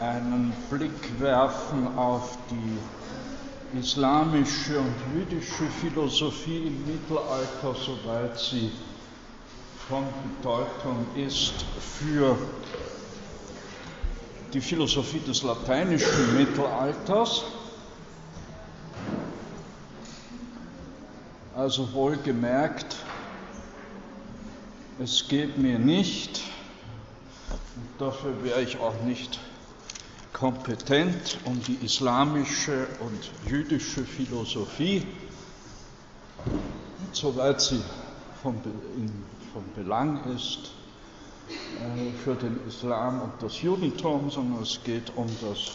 einen Blick werfen auf die islamische und jüdische Philosophie im Mittelalter, soweit sie von Bedeutung ist für die Philosophie des lateinischen Mittelalters. Also wohlgemerkt, es geht mir nicht, und dafür wäre ich auch nicht kompetent, um die islamische und jüdische Philosophie, soweit sie von, von Belang ist, äh, für den Islam und das Judentum, sondern es geht um, das,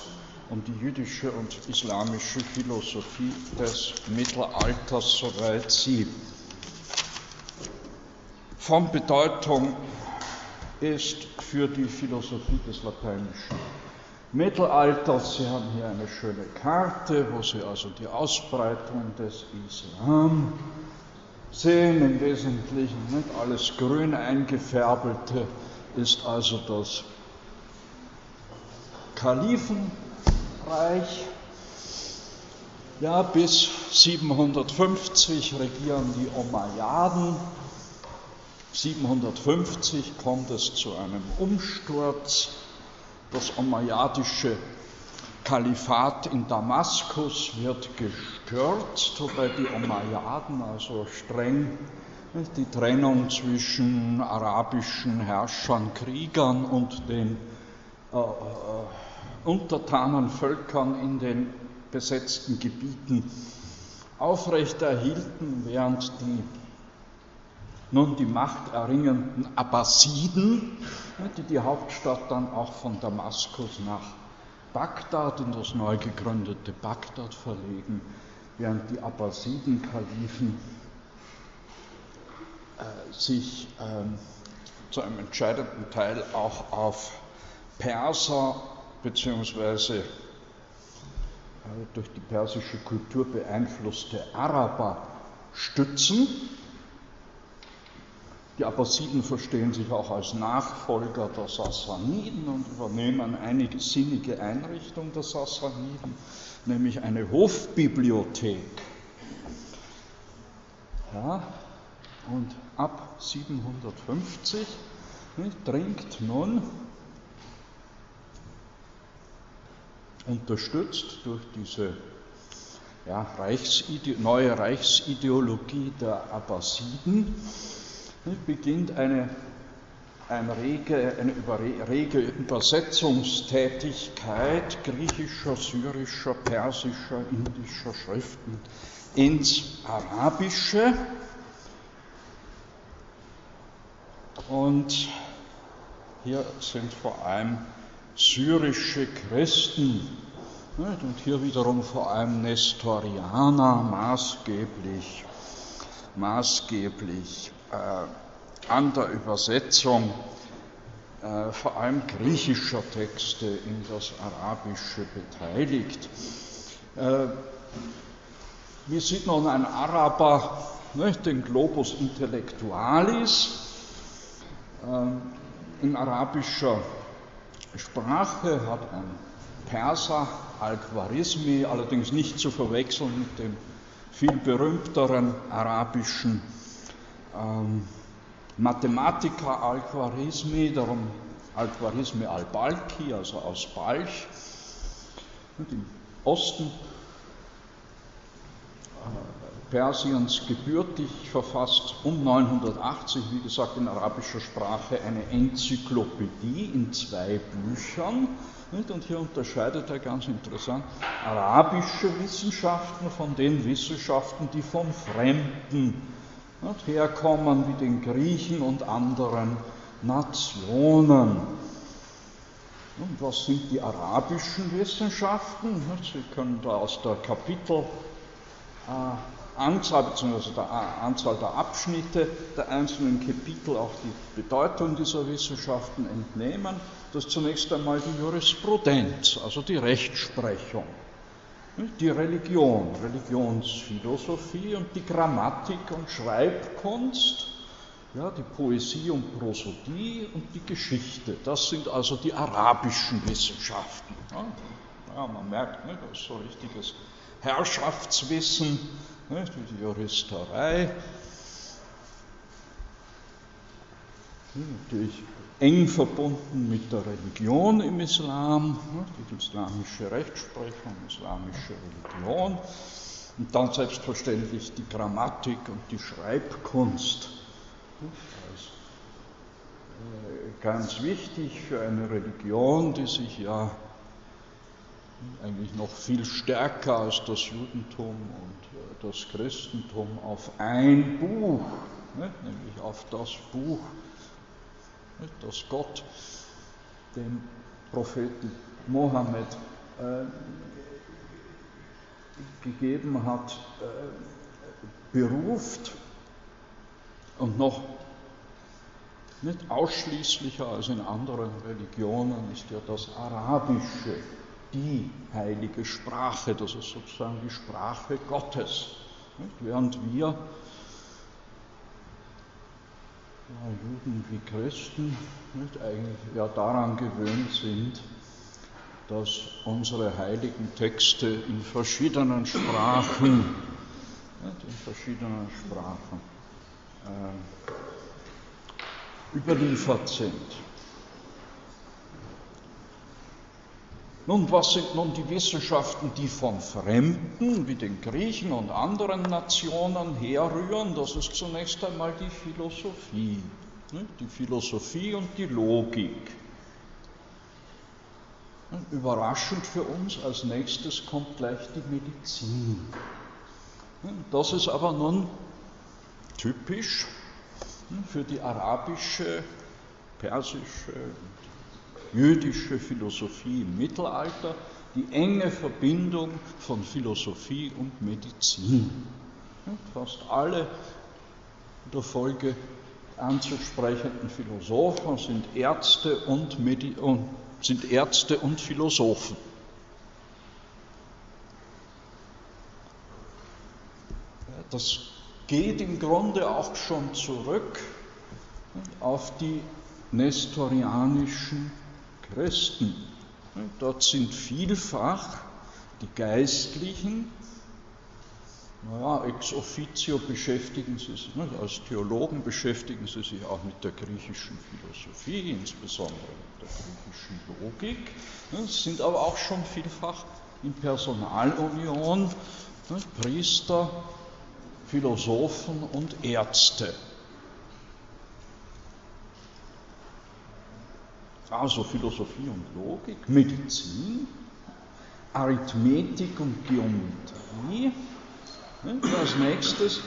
um die jüdische und islamische Philosophie des Mittelalters, soweit sie von Bedeutung ist für die Philosophie des lateinischen Mittelalters. Sie haben hier eine schöne Karte, wo Sie also die Ausbreitung des Islam sehen. Im Wesentlichen nicht alles grün eingefärbelte ist also das Kalifenreich. Ja, bis 750 regieren die Umayyaden. 750 kommt es zu einem Umsturz. Das umayyadische Kalifat in Damaskus wird gestürzt, wobei die Umayyaden also streng die Trennung zwischen arabischen Herrschern, Kriegern und den äh, äh, untertanen Völkern in den besetzten Gebieten aufrechterhielten, während die nun die Macht erringenden Abbasiden, die die Hauptstadt dann auch von Damaskus nach Bagdad, in das neu gegründete Bagdad verlegen, während die Abbasiden-Kalifen äh, sich ähm, zu einem entscheidenden Teil auch auf Perser bzw. Äh, durch die persische Kultur beeinflusste Araber stützen. Die Abbasiden verstehen sich auch als Nachfolger der Sassaniden und übernehmen einige sinnige Einrichtungen der Sassaniden, nämlich eine Hofbibliothek. Ja, und ab 750 nicht, dringt nun, unterstützt durch diese ja, Reichside neue Reichsideologie der Abbasiden, beginnt eine, eine, rege, eine rege Übersetzungstätigkeit griechischer, syrischer, persischer, indischer Schriften ins Arabische. Und hier sind vor allem syrische Christen und hier wiederum vor allem Nestorianer maßgeblich, maßgeblich äh, an der Übersetzung äh, vor allem griechischer Texte in das Arabische beteiligt. Äh, wie sieht nun ein Araber ne, den Globus Intellectualis? Ähm, in arabischer Sprache hat ein Perser Al-Khwarizmi, allerdings nicht zu verwechseln mit dem viel berühmteren arabischen ähm, Mathematiker Al-Khwarizmi, darum Al-Khwarizmi al-Balki, also aus Balch. Im Osten Persiens gebürtig, verfasst um 980, wie gesagt, in arabischer Sprache eine Enzyklopädie in zwei Büchern. Und hier unterscheidet er ganz interessant arabische Wissenschaften von den Wissenschaften, die vom Fremden herkommen, wie den Griechen und anderen Nationen. Und was sind die arabischen Wissenschaften? Sie können da aus der Kapitel äh, bzw. der Anzahl der Abschnitte der einzelnen Kapitel auch die Bedeutung dieser Wissenschaften entnehmen. Das ist zunächst einmal die Jurisprudenz, also die Rechtsprechung, die Religion, Religionsphilosophie und die Grammatik und Schreibkunst, ja, die Poesie und Prosodie und die Geschichte. Das sind also die arabischen Wissenschaften. Ja, man merkt, ne, das ist so richtiges Herrschaftswissen, ne, die Juristerei. Natürlich eng verbunden mit der Religion im Islam, ne, die islamische Rechtsprechung, islamische Religion. Und dann selbstverständlich die Grammatik und die Schreibkunst. Also, ganz wichtig für eine Religion, die sich ja eigentlich noch viel stärker als das Judentum und äh, das Christentum auf ein Buch, ne, nämlich auf das Buch, ne, das Gott dem Propheten Mohammed äh, gegeben hat, äh, beruft und noch nicht ausschließlicher als in anderen Religionen ist ja das Arabische die heilige Sprache, das ist sozusagen die Sprache Gottes. Nicht? Während wir, Juden wie Christen, nicht, eigentlich ja daran gewöhnt sind, dass unsere heiligen Texte in verschiedenen Sprachen, in verschiedenen Sprachen äh, überliefert sind. Nun, was sind nun die Wissenschaften, die von Fremden wie den Griechen und anderen Nationen herrühren? Das ist zunächst einmal die Philosophie. Ne? Die Philosophie und die Logik. Überraschend für uns als nächstes kommt gleich die Medizin. Das ist aber nun typisch für die arabische, persische, jüdische Philosophie im Mittelalter, die enge Verbindung von Philosophie und Medizin. Fast alle in der Folge anzusprechenden Philosophen sind Ärzte und, Medi und, sind Ärzte und Philosophen. Das geht im Grunde auch schon zurück auf die nestorianischen Christen. Dort sind vielfach die Geistlichen, naja, ex officio beschäftigen sie sich, ne, als Theologen beschäftigen sie sich auch mit der griechischen Philosophie, insbesondere mit der griechischen Logik, ne, sind aber auch schon vielfach in Personalunion ne, Priester, Philosophen und Ärzte. Also Philosophie und Logik, Medizin, Arithmetik und Geometrie. Als nächstes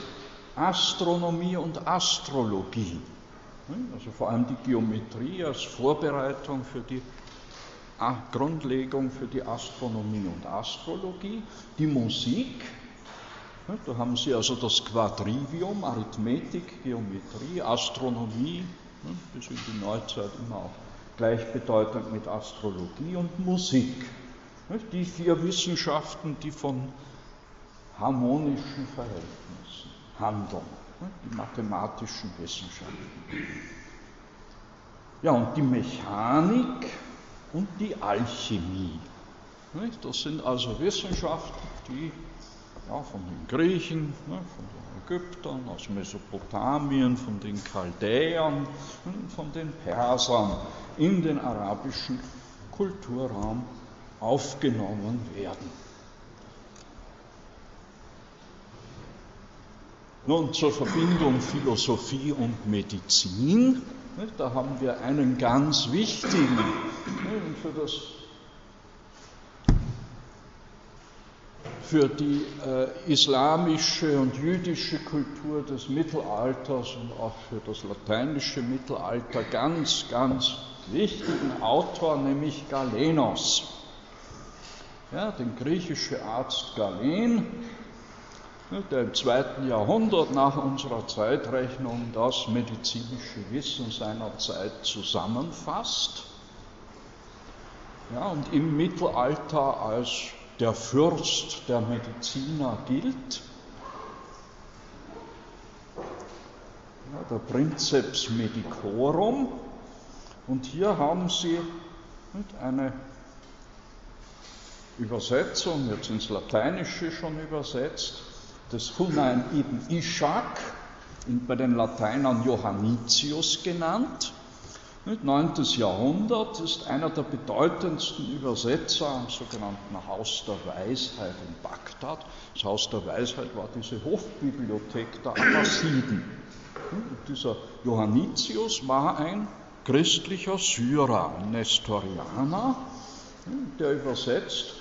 Astronomie und Astrologie. Also vor allem die Geometrie als Vorbereitung für die Grundlegung für die Astronomie und Astrologie. Die Musik, da haben Sie also das Quadrivium, Arithmetik, Geometrie, Astronomie, bis in die Neuzeit immer auch gleichbedeutend mit Astrologie und Musik. Die vier Wissenschaften, die von harmonischen Verhältnissen handeln, die mathematischen Wissenschaften. Ja, und die Mechanik und die Alchemie. Das sind also Wissenschaften, die ja, von den Griechen, von den Ägyptern, aus Mesopotamien, von den Chaldäern von den Persern in den arabischen Kulturraum aufgenommen werden. Nun zur Verbindung Philosophie und Medizin. Da haben wir einen ganz wichtigen für das für die äh, islamische und jüdische Kultur des Mittelalters und auch für das lateinische Mittelalter ganz, ganz wichtigen Autor, nämlich Galenos. Ja, den griechischen Arzt Galen, der im zweiten Jahrhundert nach unserer Zeitrechnung das medizinische Wissen seiner Zeit zusammenfasst ja, und im Mittelalter als der Fürst der Mediziner gilt. Ja, der Princeps Medicorum. Und hier haben Sie eine Übersetzung, jetzt ins Lateinische schon übersetzt, des Hunain ibn Ishak, bei den Lateinern Johannitius genannt. 9. Jahrhundert ist einer der bedeutendsten Übersetzer am sogenannten Haus der Weisheit in Bagdad. Das Haus der Weisheit war diese Hofbibliothek der Abbasiden. Und dieser Johannitius war ein christlicher Syrer, ein Nestorianer, der übersetzt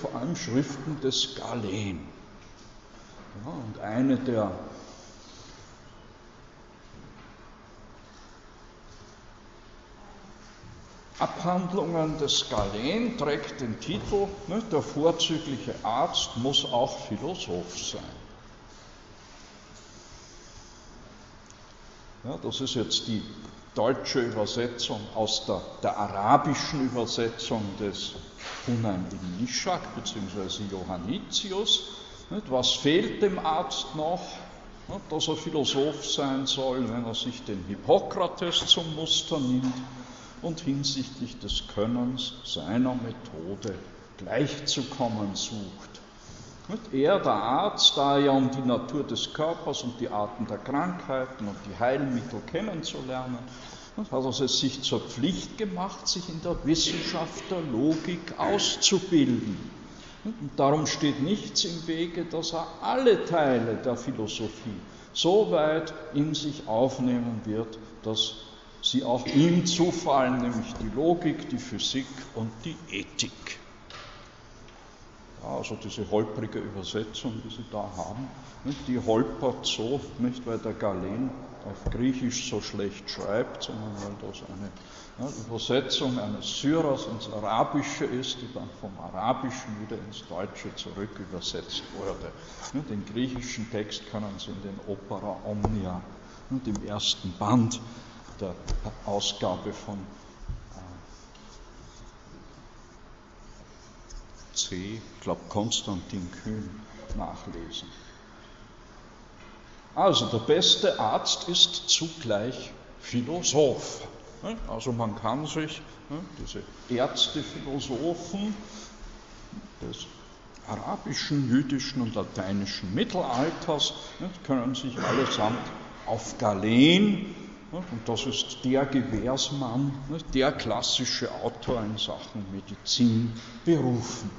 vor allem Schriften des Galen. Ja, und eine der Abhandlungen des Galen trägt den Titel, ne, der vorzügliche Arzt muss auch Philosoph sein. Ja, das ist jetzt die deutsche Übersetzung aus der, der arabischen Übersetzung des Hunayn ibn Ishaq bzw. Johannitius. Was fehlt dem Arzt noch? Dass er Philosoph sein soll, wenn er sich den Hippokrates zum Muster nimmt und hinsichtlich des Könnens seiner Methode gleichzukommen sucht. Er, der Arzt, da ja um die Natur des Körpers und die Arten der Krankheiten und die Heilmittel kennenzulernen, hat er es sich zur Pflicht gemacht, sich in der Wissenschaft der Logik auszubilden. Und darum steht nichts im Wege, dass er alle Teile der Philosophie so weit in sich aufnehmen wird, dass sie auch ihm zufallen, nämlich die Logik, die Physik und die Ethik. Ja, also diese holprige Übersetzung, die Sie da haben, die holpert so, nicht weil der Galen auf Griechisch so schlecht schreibt, sondern weil das eine ja, Übersetzung eines Syrers ins Arabische ist, die dann vom Arabischen wieder ins Deutsche zurück übersetzt wurde. Den griechischen Text können Sie in den Opera Omnia, dem ersten Band der Ausgabe von C, ich glaube Konstantin Kühn, nachlesen. Also der beste Arzt ist zugleich Philosoph. Also man kann sich diese Ärztephilosophen des arabischen, jüdischen und lateinischen Mittelalters können sich allesamt auf Galen, und das ist der Gewährsmann, der klassische Autor in Sachen Medizin berufen.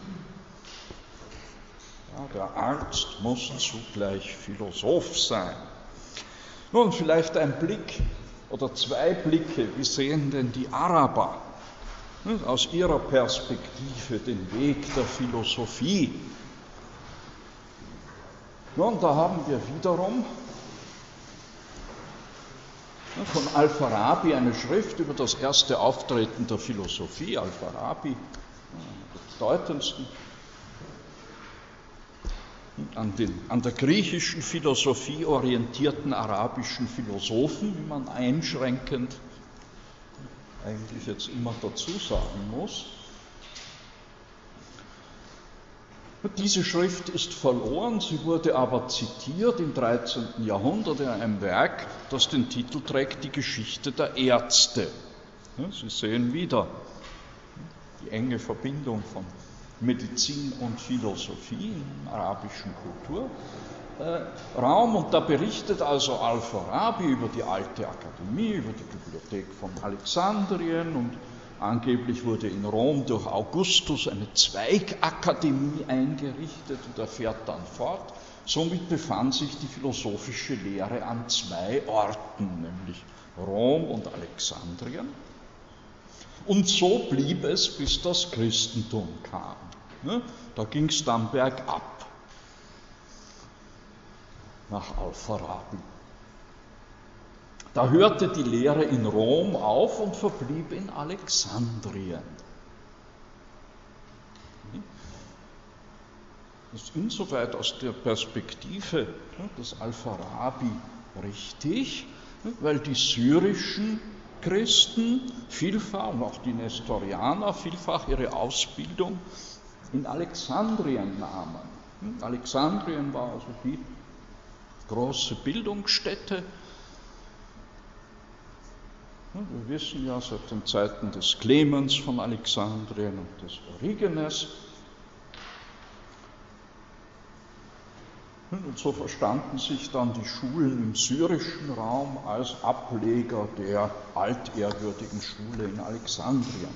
Ja, der Arzt muss zugleich Philosoph sein. Nun, vielleicht ein Blick oder zwei Blicke, wie sehen denn die Araber aus ihrer Perspektive den Weg der Philosophie? Nun, da haben wir wiederum von Al-Farabi eine Schrift über das erste Auftreten der Philosophie. Al-Farabi, der bedeutendsten an, den, an der griechischen Philosophie orientierten arabischen Philosophen, wie man einschränkend eigentlich jetzt immer dazu sagen muss. Diese Schrift ist verloren, sie wurde aber zitiert im 13. Jahrhundert in einem Werk, das den Titel trägt Die Geschichte der Ärzte. Sie sehen wieder die enge Verbindung von Medizin und Philosophie in arabischen Kultur. Äh, Raum und da berichtet also Al-Farabi über die alte Akademie, über die Bibliothek von Alexandrien und angeblich wurde in Rom durch Augustus eine Zweigakademie eingerichtet und er fährt dann fort. Somit befand sich die philosophische Lehre an zwei Orten, nämlich Rom und Alexandrien. Und so blieb es, bis das Christentum kam. Ne? Da ging es dann bergab nach Al-Farabi. Da hörte die Lehre in Rom auf und verblieb in Alexandrien. Das ist insoweit aus der Perspektive des Al-Farabi richtig, weil die syrischen Christen vielfach, und auch die Nestorianer, vielfach ihre Ausbildung in Alexandrien nahmen. Hm, Alexandrien war also die große Bildungsstätte. Wir wissen ja seit den Zeiten des Clemens von Alexandrien und des Origenes, Und so verstanden sich dann die Schulen im syrischen Raum als Ableger der altehrwürdigen Schule in Alexandrien.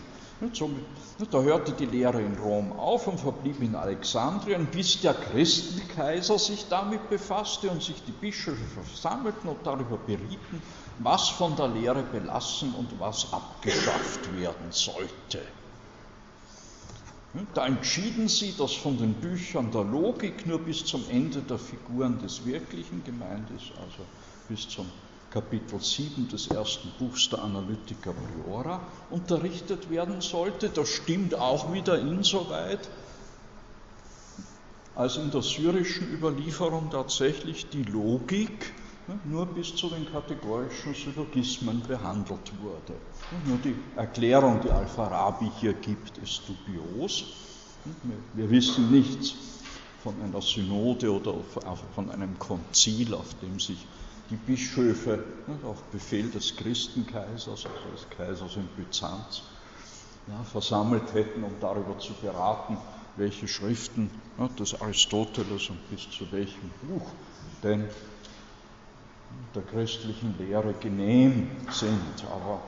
Da hörte die Lehre in Rom auf und verblieb in Alexandrien, bis der Christenkaiser sich damit befasste und sich die Bischöfe versammelten und darüber berieten, was von der Lehre belassen und was abgeschafft werden sollte. Da entschieden sie, dass von den Büchern der Logik nur bis zum Ende der Figuren des Wirklichen gemeint ist, also bis zum Kapitel 7 des ersten Buchs der Analytica Priora unterrichtet werden sollte. Das stimmt auch wieder insoweit, als in der syrischen Überlieferung tatsächlich die Logik nur bis zu den kategorischen Syllogismen behandelt wurde. Nur die Erklärung, die Al-Farabi hier gibt, ist dubios. Wir wissen nichts von einer Synode oder von einem Konzil, auf dem sich die Bischöfe auf Befehl des Christenkaisers, also des Kaisers in Byzanz, ja, versammelt hätten, um darüber zu beraten, welche Schriften ja, des Aristoteles und bis zu welchem Buch denn der christlichen Lehre genehm sind. Aber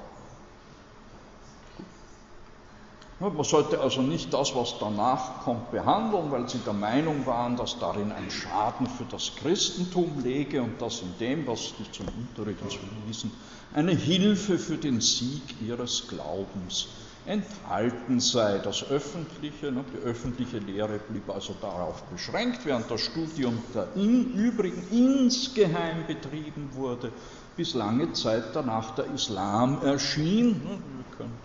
man sollte also nicht das, was danach kommt, behandeln, weil sie der Meinung waren, dass darin ein Schaden für das Christentum läge und dass in dem, was sie zum Unterricht zuwiesen, eine Hilfe für den Sieg ihres Glaubens enthalten sei. Das öffentliche, ne, die öffentliche Lehre blieb also darauf beschränkt, während das Studium der im Übrigen insgeheim betrieben wurde, bis lange Zeit danach der Islam erschien. Ne, wir können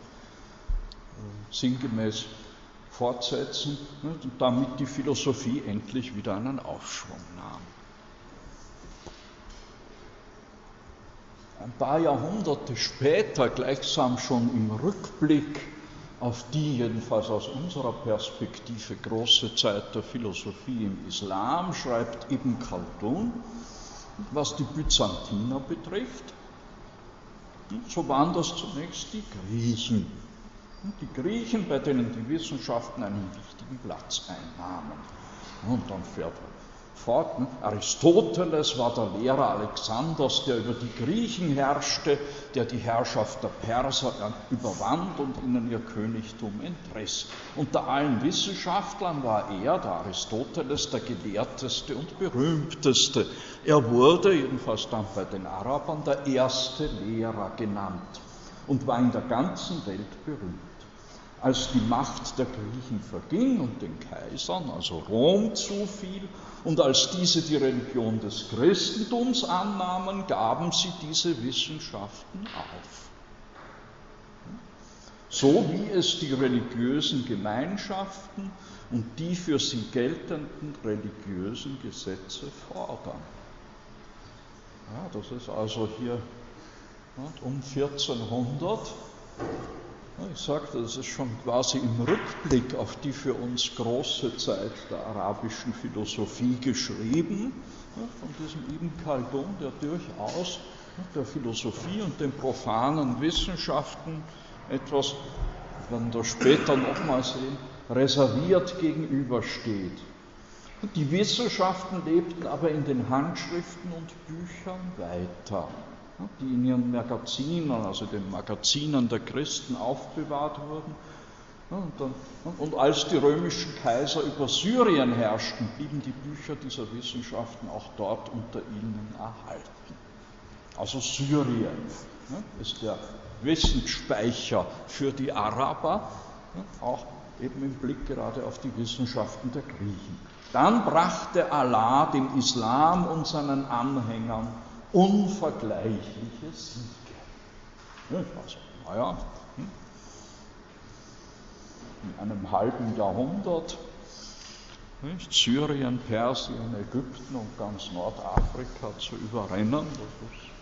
äh, sinngemäß fortsetzen ne, damit die Philosophie endlich wieder einen Aufschwung nahm. Ein paar Jahrhunderte später, gleichsam schon im Rückblick auf die jedenfalls aus unserer Perspektive große Zeit der Philosophie im Islam, schreibt Ibn Khaldun, was die Byzantiner betrifft, so waren das zunächst die Griechen. Die Griechen, bei denen die Wissenschaften einen wichtigen Platz einnahmen. Und dann fährt fort. Ne? Aristoteles war der Lehrer Alexanders, der über die Griechen herrschte, der die Herrschaft der Perser überwand und ihnen ihr Königtum entriss. Unter allen Wissenschaftlern war er, der Aristoteles, der gelehrteste und berühmteste. Er wurde, jedenfalls dann bei den Arabern, der erste Lehrer genannt und war in der ganzen Welt berühmt als die Macht der Griechen verging und den Kaisern, also Rom, zufiel, und als diese die Religion des Christentums annahmen, gaben sie diese Wissenschaften auf. So wie es die religiösen Gemeinschaften und die für sie geltenden religiösen Gesetze fordern. Ja, das ist also hier um 1400 ich sagte, das ist schon quasi im Rückblick auf die für uns große Zeit der arabischen Philosophie geschrieben, von diesem Ibn Khaldun, der durchaus der Philosophie und den profanen Wissenschaften etwas, wir werden das später nochmal sehen, reserviert gegenübersteht. Die Wissenschaften lebten aber in den Handschriften und Büchern weiter die in ihren Magazinen, also den Magazinen der Christen aufbewahrt wurden. Und, als die römischen Kaiser über Syrien herrschten, blieben die Bücher dieser Wissenschaften auch dort unter ihnen erhalten. Also Syrien ist der Wissensspeicher für die Araber, auch eben im Blick gerade auf die Wissenschaften der Griechen. Dann brachte Allah dem Islam und seinen Anhängern unvergleichliche Siege. Also, naja, hm. in einem halben Jahrhundert nicht, Syrien, Persien, Ägypten und ganz Nordafrika zu überrennen, das ist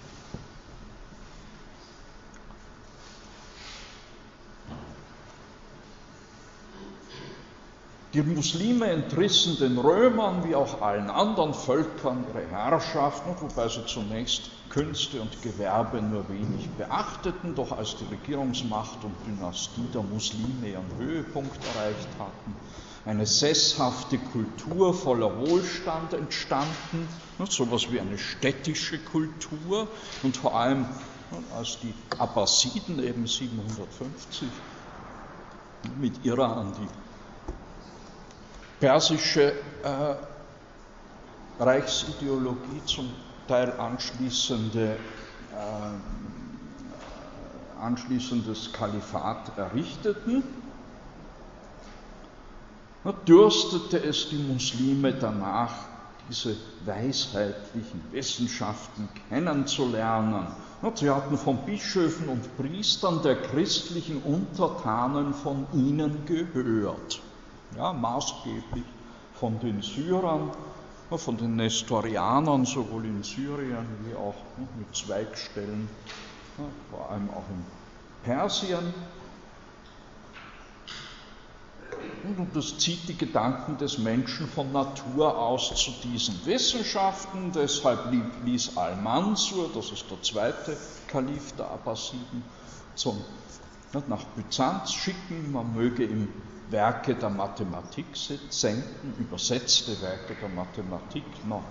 Die Muslime entrissen den Römern wie auch allen anderen Völkern ihre Herrschaft, wobei sie zunächst Künste und Gewerbe nur wenig beachteten, doch als die Regierungsmacht und Dynastie der Muslime ihren Höhepunkt erreicht hatten, eine sesshafte Kultur voller Wohlstand entstanden, sowas wie eine städtische Kultur. Und vor allem als die Abbasiden eben 750 mit ihrer an die persische äh, Reichsideologie zum Teil anschließende, äh, anschließendes Kalifat errichteten, dürstete es die Muslime danach, diese weisheitlichen Wissenschaften kennenzulernen. Sie hatten von Bischöfen und Priestern der christlichen Untertanen von ihnen gehört ja, maßgeblich von den Syrern, von den Nestorianern, sowohl in Syrien wie auch mit Zweigstellen, vor allem auch in Persien. Und das zieht die Gedanken des Menschen von Natur aus zu diesen Wissenschaften. Deshalb ließ Al-Mansur, das ist der zweite Kalif der Abbasiden, zum, nach Byzanz schicken. Man möge ihm Werke der Mathematik senden, übersetzte Werke der Mathematik noch.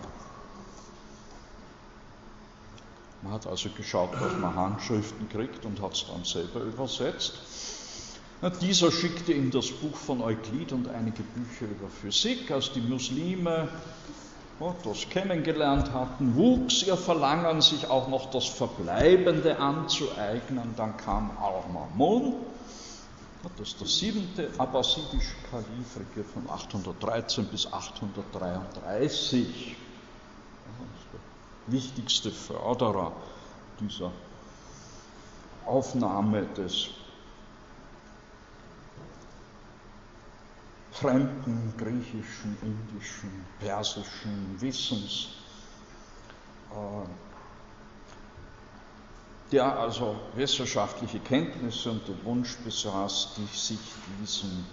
Man hat also geschaut, dass man Handschriften kriegt und hat es dann selber übersetzt. Dieser schickte ihm das Buch von Euklid und einige Bücher über Physik. Als die Muslime das kennengelernt hatten, wuchs ihr Verlangen, sich auch noch das Verbleibende anzueignen. Dann kam Al-Mamun, das ist der siebente abbasidische Kalif, regiert von 813 bis 833. Das ist der wichtigste Förderer dieser Aufnahme des fremden griechischen, indischen, persischen Wissens. Äh, der also wissenschaftliche Kenntnisse und den Wunsch besaß, sich diesem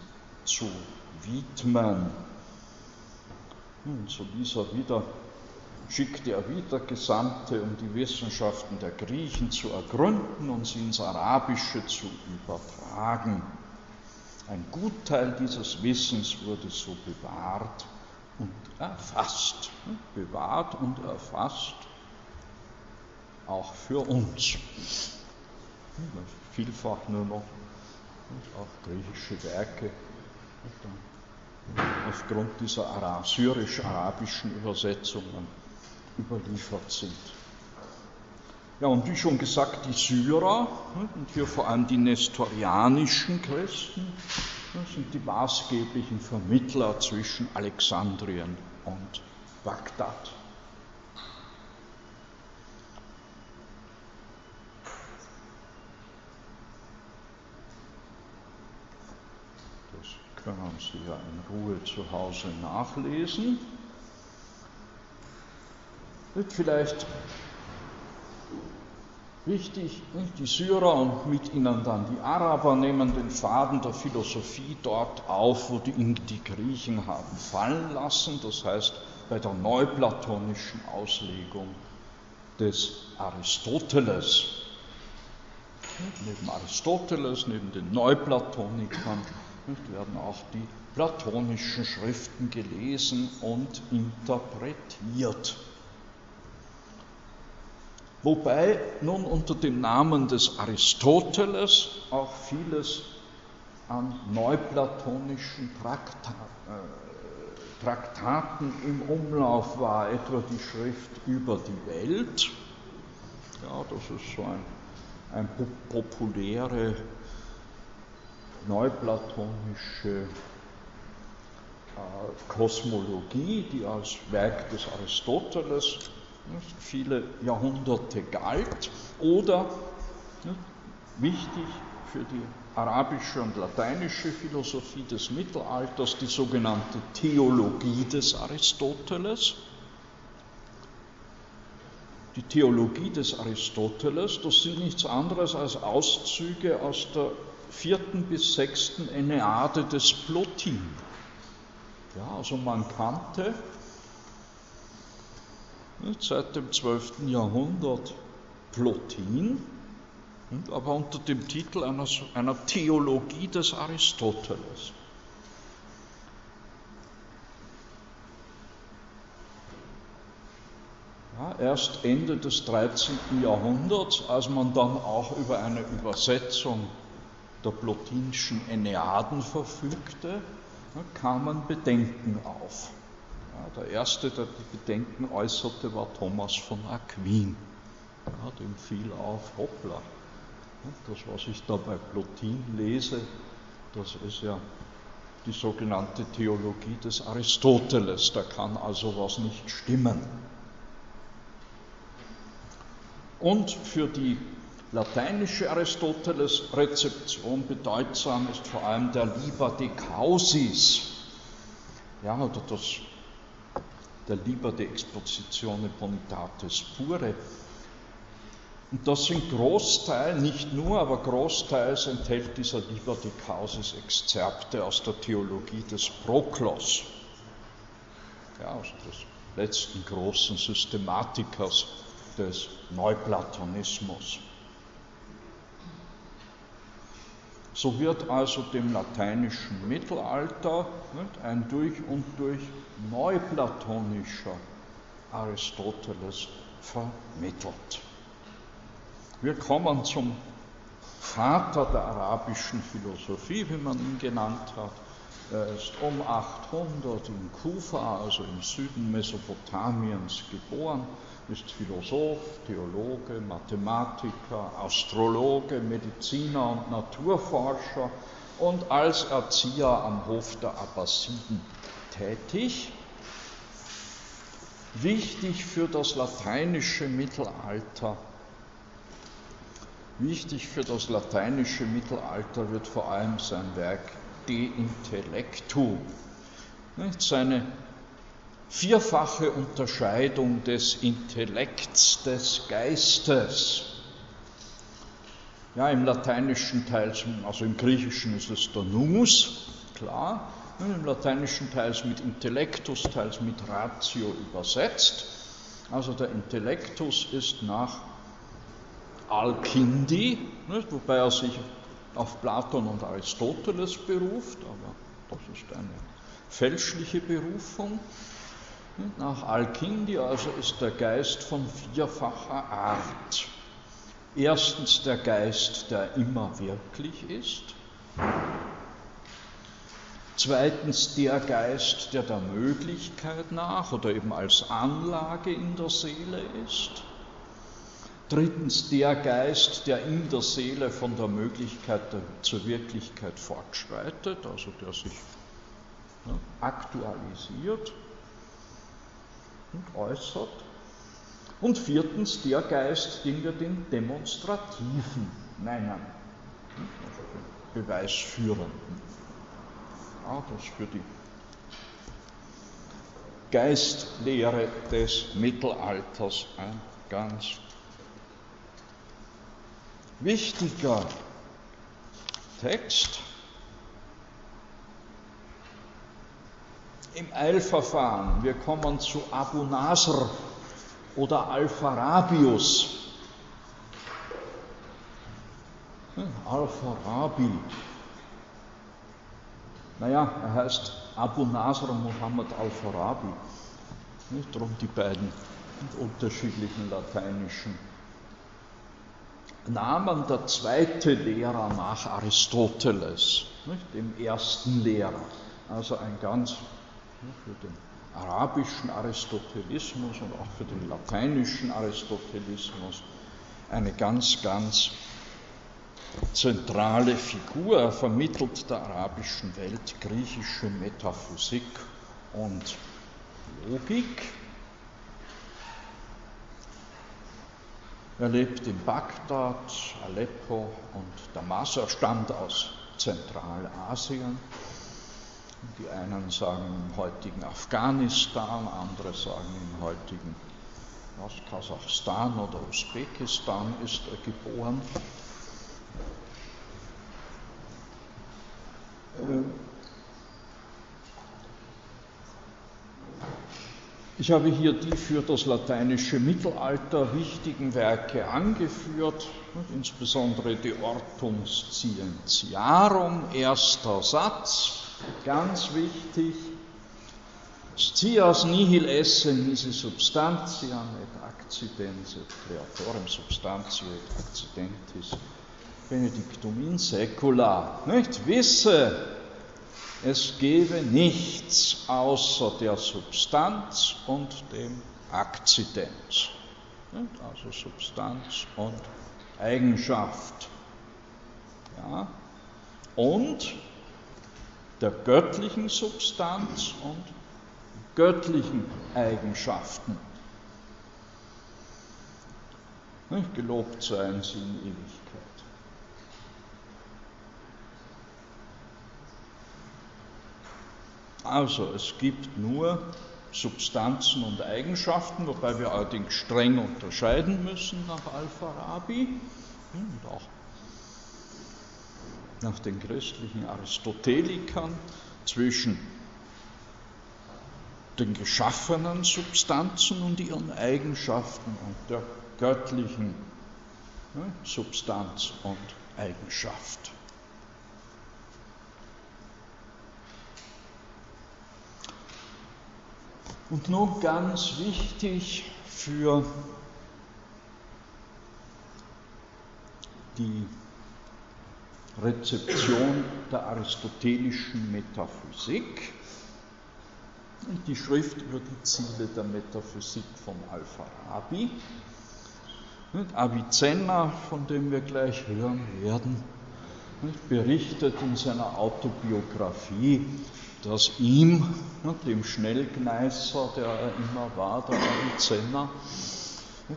zu widmen. Und so ließ er wieder, schickte er wieder Gesandte, um die Wissenschaften der Griechen zu ergründen und sie ins Arabische zu übertragen. Ein Gutteil dieses Wissens wurde so bewahrt und erfasst. Bewahrt und erfasst auch für uns. Vielfach nur noch auch griechische Werke aufgrund dieser syrisch-arabischen Übersetzungen überliefert sind. Ja, und wie schon gesagt, die Syrer und hier vor allem die nestorianischen Christen sind die maßgeblichen Vermittler zwischen Alexandrien und Bagdad. Können Sie ja in Ruhe zu Hause nachlesen. Wird vielleicht wichtig, die Syrer und mit ihnen dann die Araber nehmen den Faden der Philosophie dort auf, wo die, die Griechen haben fallen lassen, das heißt bei der neuplatonischen Auslegung des Aristoteles. Neben Aristoteles, neben den Neuplatonikern nicht, werden auch die platonischen Schriften gelesen und interpretiert. Wobei nun unter dem Namen des Aristoteles auch vieles an neuplatonischen Trakta äh, Traktaten im Umlauf war, etwa die Schrift über die Welt. Ja, das ist so ein, ein populäre neuplatonische äh, Kosmologie, die als Werk des Aristoteles viele Jahrhunderte galt, oder wichtig für die arabische und lateinische Philosophie des Mittelalters, die sogenannte Theologie des Aristoteles. Die Theologie des Aristoteles, das sind nichts anderes als Auszüge aus der vierten bis sechsten Enneade des Plotin. Ja, also man kannte seit dem 12. Jahrhundert Plotin, aber unter dem Titel einer, einer Theologie des Aristoteles. Ja, erst Ende des 13. Jahrhunderts, als man dann auch über eine Übersetzung der plotinschen Enneaden verfügte, kamen Bedenken auf. Der erste, der die Bedenken äußerte, war Thomas von Aquin. Dem fiel auf, hoppla, das, was ich da bei Plotin lese, das ist ja die sogenannte Theologie des Aristoteles, da kann also was nicht stimmen. Und für die lateinische Aristoteles-Rezeption bedeutsam ist vor allem der Liber de Causis, ja, oder das, der Liber de Expositione Bonitatis Pure. Und das sind Großteil, nicht nur, aber großteils enthält dieser Liber de Causis Exzerpte aus der Theologie des Proklos, ja, also des letzten großen Systematikers des Neuplatonismus. So wird also dem lateinischen Mittelalter ein durch und durch neuplatonischer Aristoteles vermittelt. Wir kommen zum Vater der arabischen Philosophie, wie man ihn genannt hat. Er ist um 800 in Kufa, also im Süden Mesopotamiens, geboren ist Philosoph, Theologe, Mathematiker, Astrologe, Mediziner und Naturforscher und als Erzieher am Hof der Abbasiden tätig. Wichtig für das lateinische Mittelalter. Wichtig für das lateinische Mittelalter wird vor allem sein Werk De Intellectu, seine vierfache Unterscheidung des Intellekts, des Geistes. Ja, im lateinischen Teil, also im griechischen ist es der Nous, klar, im lateinischen teils mit Intellectus, teils mit Ratio übersetzt. Also der Intellektus ist nach Alkindi, nicht, wobei er sich auf Platon und Aristoteles beruft, aber das ist eine fälschliche Berufung. Nach Al-Kindi also ist der Geist von vierfacher Art. Erstens der Geist, der immer wirklich ist. Zweitens der Geist, der der Möglichkeit nach oder eben als Anlage in der Seele ist. Drittens der Geist, der in der Seele von der Möglichkeit zur Wirklichkeit fortschreitet, also der sich aktualisiert und äußert. Und viertens der Geist, den wir den Demonstrativen nennen, also den Beweisführenden. Ja, das für die Geistlehre des Mittelalters ein ganz wichtiger Text. Im Eilverfahren. Wir kommen zu Abu Nasr oder Al-Farabius. Hm, Al-Farabi. Naja, er heißt Abu Nasr Muhammad Al-Farabi. Darum die beiden unterschiedlichen lateinischen Namen. Der zweite Lehrer nach Aristoteles, dem ersten Lehrer. Also ein ganz für den arabischen Aristotelismus und auch für den lateinischen Aristotelismus eine ganz, ganz zentrale Figur. Er vermittelt der arabischen Welt griechische Metaphysik und Logik. Er lebt in Bagdad, Aleppo und Damas. Er stammt aus Zentralasien die einen sagen im heutigen Afghanistan, andere sagen im heutigen aus Kasachstan oder Usbekistan ist er geboren. Ich habe hier die für das lateinische Mittelalter wichtigen Werke angeführt, insbesondere die Ortum Scientiarum, erster Satz, ganz wichtig. Scias nihil esse nisi substantia et accidens et creatorem substantia et accidentis benedictum in secula. Nicht? Wisse, es gebe nichts außer der Substanz und dem Akzident. Also Substanz und Eigenschaft. Ja. Und der göttlichen Substanz und göttlichen Eigenschaften. Gelobt seien sie in Ewigkeit. Also es gibt nur Substanzen und Eigenschaften, wobei wir allerdings streng unterscheiden müssen nach Al-Farabi und auch nach den christlichen Aristotelikern zwischen den geschaffenen Substanzen und ihren Eigenschaften und der göttlichen Substanz und Eigenschaft. Und nun ganz wichtig für die Rezeption der aristotelischen Metaphysik, die Schrift über die Ziele der Metaphysik von Al-Farabi. Avicenna, von dem wir gleich hören werden, berichtet in seiner Autobiografie, dass ihm, dem Schnellgneißer, der er immer war, der Avicenna,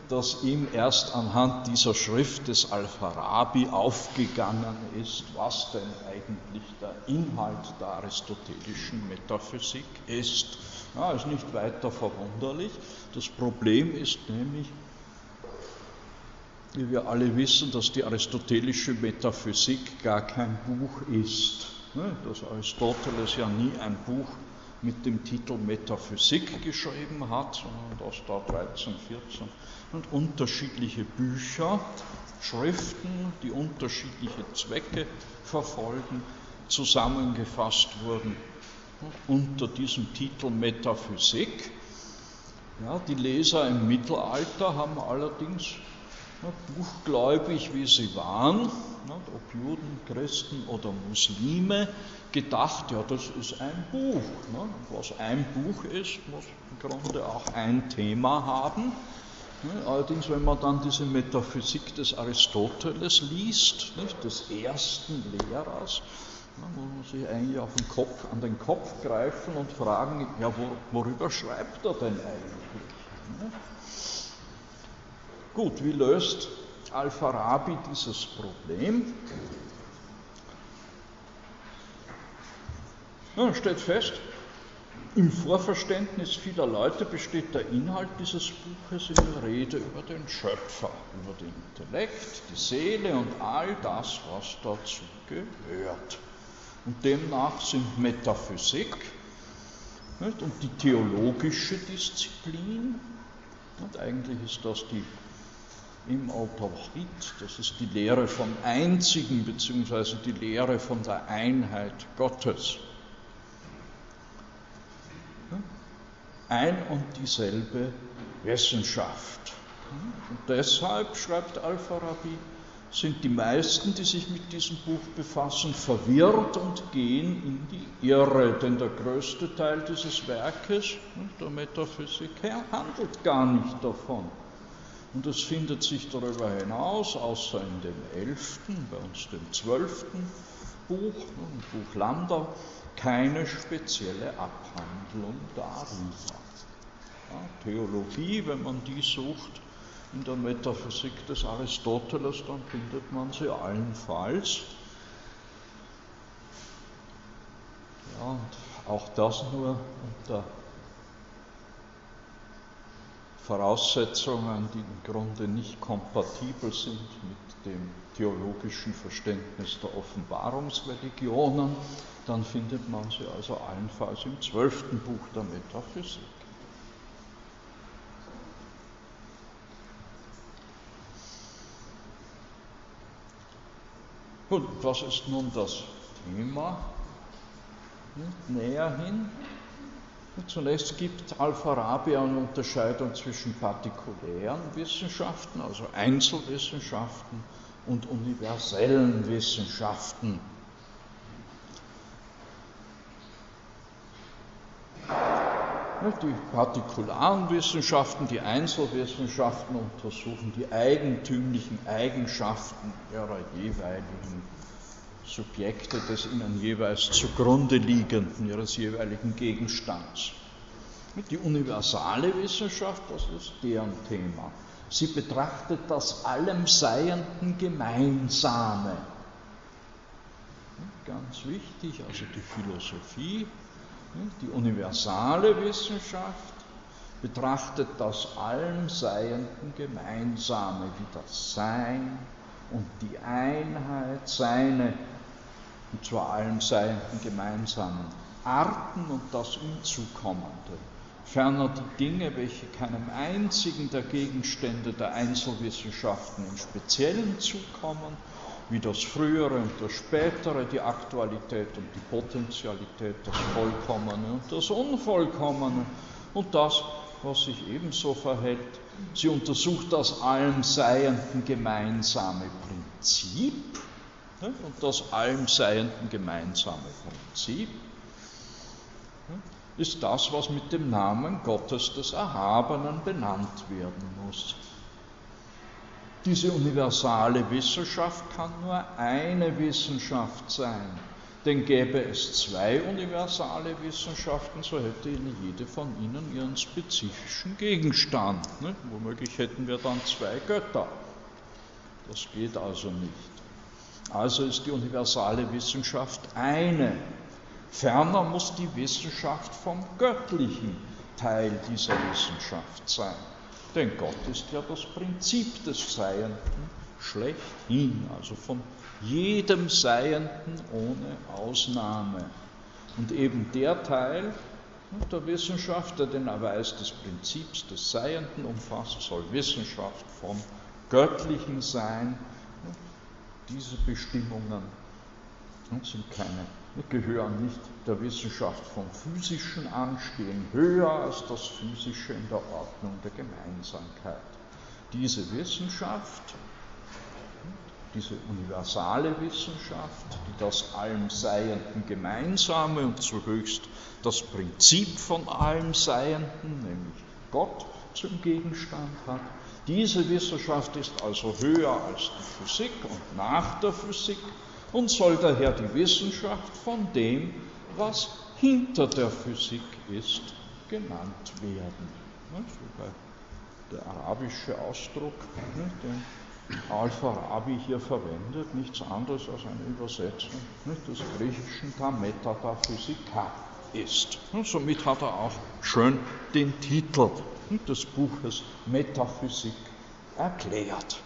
dass ihm erst anhand dieser Schrift des Al-Farabi aufgegangen ist, was denn eigentlich der Inhalt der aristotelischen Metaphysik ist. Ja, ist nicht weiter verwunderlich. Das Problem ist nämlich, wie wir alle wissen, dass die aristotelische Metaphysik gar kein Buch ist. Ne, dass Aristoteles ja nie ein Buch mit dem Titel Metaphysik geschrieben hat, sondern dass da 13, 14 und unterschiedliche Bücher, Schriften, die unterschiedliche Zwecke verfolgen, zusammengefasst wurden unter diesem Titel Metaphysik. Ja, die Leser im Mittelalter haben allerdings buchgläubig wie sie waren, ob Juden, Christen oder Muslime, gedacht, ja, das ist ein Buch. Was ein Buch ist, muss im Grunde auch ein Thema haben. Allerdings, wenn man dann diese Metaphysik des Aristoteles liest, des ersten Lehrers, muss man sich eigentlich auf den Kopf, an den Kopf greifen und fragen, ja, worüber schreibt er denn eigentlich? Gut, wie löst Al-Farabi dieses Problem? Nun steht fest, im Vorverständnis vieler Leute besteht der Inhalt dieses Buches in der Rede über den Schöpfer, über den Intellekt, die Seele und all das, was dazu gehört. Und demnach sind Metaphysik nicht, und die theologische Disziplin, und eigentlich ist das die im Autorit, das ist die Lehre vom Einzigen beziehungsweise die Lehre von der Einheit Gottes. Ein und dieselbe Wissenschaft. Und deshalb, schreibt Al-Farabi, sind die meisten, die sich mit diesem Buch befassen, verwirrt und gehen in die Irre, denn der größte Teil dieses Werkes, der Metaphysik, handelt gar nicht davon. Und es findet sich darüber hinaus, außer in dem elften, bei uns dem zwölften Buch, im Buch Landau, keine spezielle Abhandlung darüber. Ja, Theologie, wenn man die sucht in der Metaphysik des Aristoteles, dann findet man sie allenfalls. Ja, und auch das nur unter Voraussetzungen, die im Grunde nicht kompatibel sind mit dem theologischen Verständnis der Offenbarungsreligionen, dann findet man sie also allenfalls im zwölften Buch der Metaphysik. Gut, was ist nun das Thema? Näher hin. Zunächst gibt Al-Farabi eine Unterscheidung zwischen partikulären Wissenschaften, also Einzelwissenschaften, und universellen Wissenschaften. Die partikularen Wissenschaften, die Einzelwissenschaften untersuchen die eigentümlichen Eigenschaften ihrer jeweiligen Subjekte des ihnen jeweils zugrunde liegenden, ihres jeweiligen Gegenstands. Die universale Wissenschaft, das ist deren Thema. Sie betrachtet das allem Seienden Gemeinsame. Ganz wichtig, also die Philosophie, die universale Wissenschaft betrachtet das allem Seienden Gemeinsame, wie das Sein und die Einheit, seine und zwar allen Seienden gemeinsamen Arten und das ihm zukommende. Ferner die Dinge, welche keinem einzigen der Gegenstände der Einzelwissenschaften im Speziellen zukommen, wie das Frühere und das Spätere, die Aktualität und die Potentialität, das Vollkommene und das Unvollkommene und das, was sich ebenso verhält. Sie untersucht das allem Seienden gemeinsame Prinzip und das allem Seienden gemeinsame Prinzip ist das, was mit dem Namen Gottes des Erhabenen benannt werden muss. Diese universale Wissenschaft kann nur eine Wissenschaft sein. Denn gäbe es zwei universale Wissenschaften, so hätte jede von ihnen ihren spezifischen Gegenstand. Ne? Womöglich hätten wir dann zwei Götter. Das geht also nicht. Also ist die universale Wissenschaft eine. Ferner muss die Wissenschaft vom göttlichen Teil dieser Wissenschaft sein. Denn Gott ist ja das Prinzip des Seienden schlechthin, also von jedem Seienden ohne Ausnahme. Und eben der Teil der Wissenschaft, der den Erweis des Prinzips des Seienden umfasst, soll Wissenschaft vom Göttlichen sein diese Bestimmungen sind keine, gehören nicht der Wissenschaft vom Physischen an, stehen höher als das Physische in der Ordnung der Gemeinsamkeit. Diese Wissenschaft, diese universale Wissenschaft, die das allem Seienden Gemeinsame und zuhöchst das Prinzip von allem Seienden, nämlich Gott, zum Gegenstand hat, diese Wissenschaft ist also höher als die Physik und nach der Physik und soll daher die Wissenschaft von dem, was hinter der Physik ist, genannt werden. Der arabische Ausdruck, den Al-Farabi hier verwendet, nichts anderes als eine Übersetzung des griechischen Ta Physika ist. Somit hat er auch schön den Titel des Buches Metaphysik erklärt.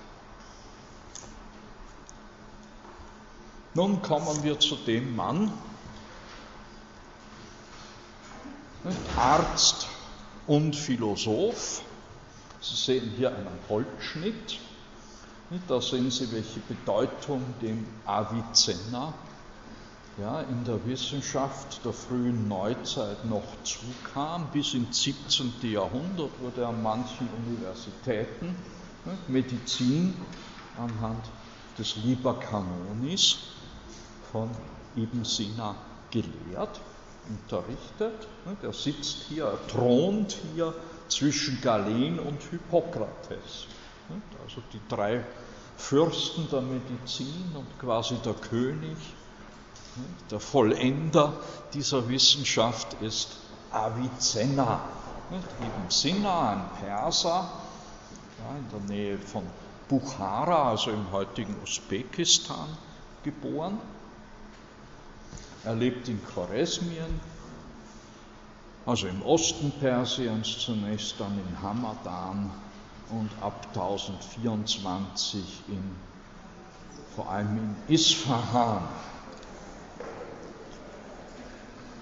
Nun kommen wir zu dem Mann, Arzt und Philosoph. Sie sehen hier einen Holzschnitt. Da sehen Sie, welche Bedeutung dem Avicenna ja, in der Wissenschaft der frühen Neuzeit noch zukam. Bis ins 17. Jahrhundert wurde an manchen Universitäten Medizin anhand des Liber Canonis von Ibn Sina gelehrt, unterrichtet. Ne, der sitzt hier, er thront hier zwischen Galen und Hippokrates. Ne, also die drei Fürsten der Medizin und quasi der König der Vollender dieser Wissenschaft ist Avicenna. Ibn Sina, ein Perser, in der Nähe von Bukhara, also im heutigen Usbekistan, geboren. Er lebt in Choresmien, also im Osten Persiens zunächst, dann in Hamadan und ab 1024 in, vor allem in Isfahan.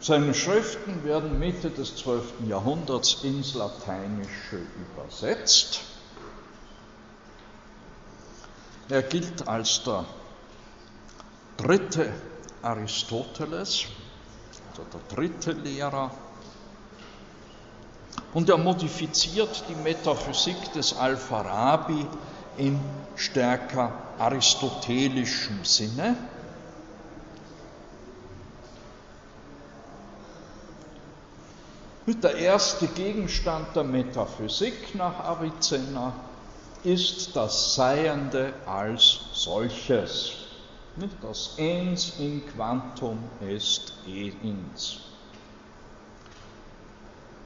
Seine Schriften werden Mitte des 12. Jahrhunderts ins Lateinische übersetzt. Er gilt als der dritte Aristoteles, also der dritte Lehrer, und er modifiziert die Metaphysik des Al-Farabi in stärker aristotelischem Sinne. Der erste Gegenstand der Metaphysik nach Avicenna ist das Seiende als solches. Das Ens in Quantum est e ins.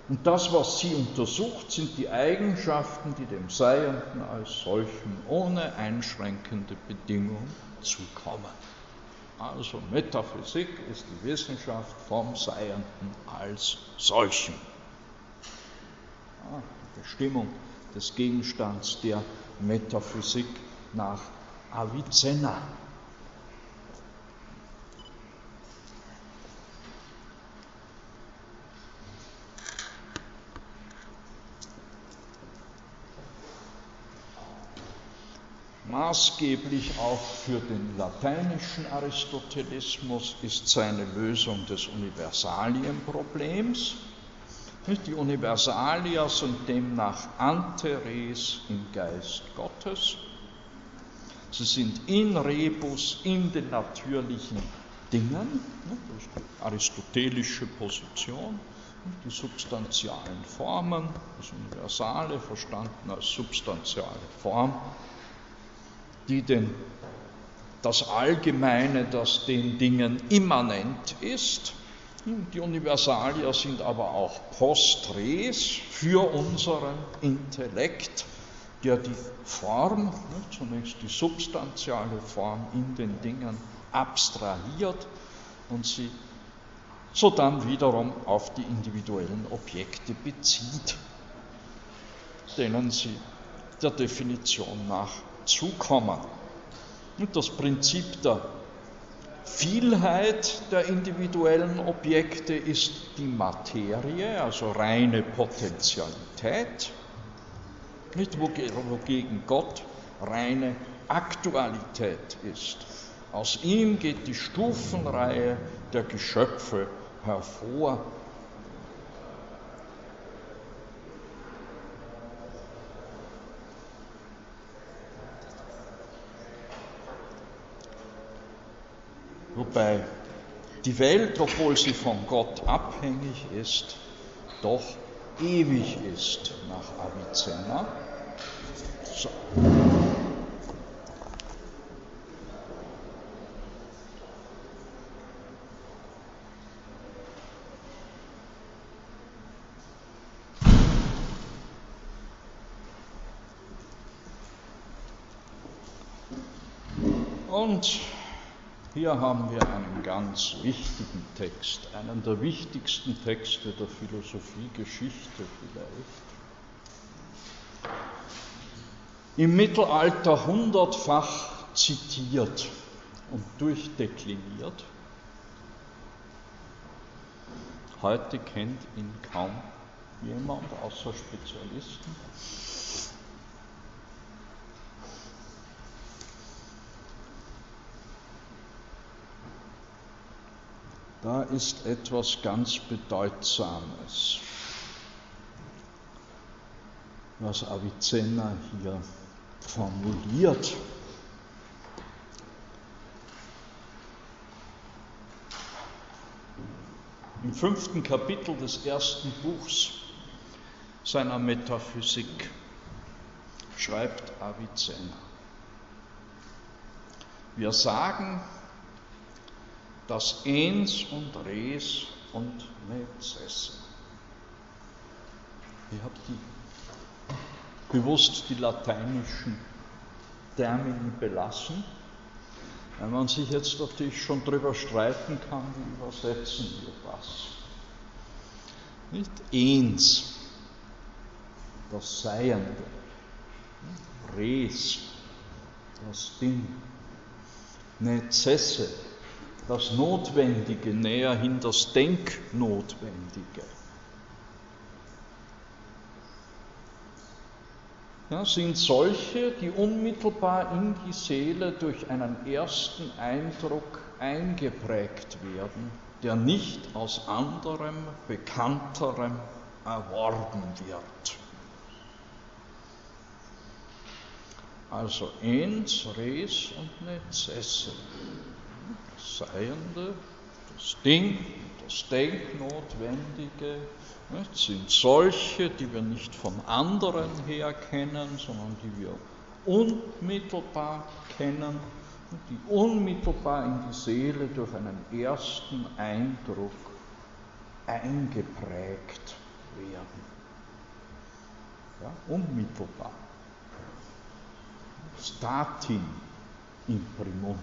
Und das, was sie untersucht, sind die Eigenschaften, die dem Seienden als solchen ohne einschränkende Bedingung zukommen. Also Metaphysik ist die Wissenschaft vom Seienden als solchen. Bestimmung des Gegenstands der Metaphysik nach Avicenna. Maßgeblich auch für den lateinischen Aristotelismus ist seine Lösung des Universalienproblems. Die Universalia sind demnach Anteres im Geist Gottes. Sie sind in rebus, in den natürlichen Dingen, das ist die aristotelische Position, die substantialen Formen, das Universale verstanden als substantiale Form, die den, das Allgemeine, das den Dingen immanent ist. Die Universalia sind aber auch Postres für unseren Intellekt, der die Form, zunächst die substantiale Form in den Dingen abstrahiert und sie sodann wiederum auf die individuellen Objekte bezieht, denen sie der Definition nach zukommen. Und das Prinzip der Vielheit der individuellen Objekte ist die Materie, also reine Potentialität, nicht wogegen Gott reine Aktualität ist. Aus ihm geht die Stufenreihe der Geschöpfe hervor wobei die Welt, obwohl sie von Gott abhängig ist, doch ewig ist nach Avicenna. So. Und hier haben wir einen ganz wichtigen Text, einen der wichtigsten Texte der Philosophiegeschichte vielleicht. Im Mittelalter hundertfach zitiert und durchdekliniert. Heute kennt ihn kaum jemand außer Spezialisten. Da ist etwas ganz Bedeutsames, was Avicenna hier formuliert. Im fünften Kapitel des ersten Buchs seiner Metaphysik schreibt Avicenna. Wir sagen, das Ens und Res und Nezesse. Ich habe die, bewusst die lateinischen Termini belassen, weil man sich jetzt natürlich schon darüber streiten kann, wie übersetzen wir das. Nicht Ens, das Seiende, Res, das Ding, Nezesse, das Notwendige, näherhin das Denknotwendige. ja, sind solche, die unmittelbar in die Seele durch einen ersten Eindruck eingeprägt werden, der nicht aus anderem, bekannterem erworben wird. Also ens, res und necesse. Seiende, das Ding, das Denknotwendige sind solche, die wir nicht von anderen her kennen, sondern die wir unmittelbar kennen, die unmittelbar in die Seele durch einen ersten Eindruck eingeprägt werden. Ja, unmittelbar. Statin imprimuntur.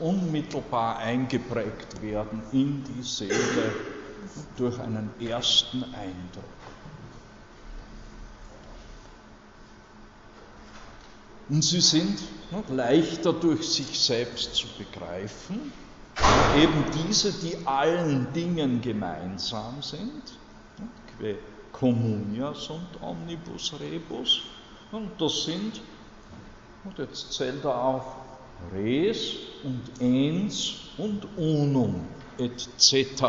Unmittelbar eingeprägt werden in die Seele durch einen ersten Eindruck. Und sie sind leichter durch sich selbst zu begreifen, eben diese, die allen Dingen gemeinsam sind, que communia sunt omnibus rebus, und das sind, und jetzt zählt er auf, res und ens und unum etc.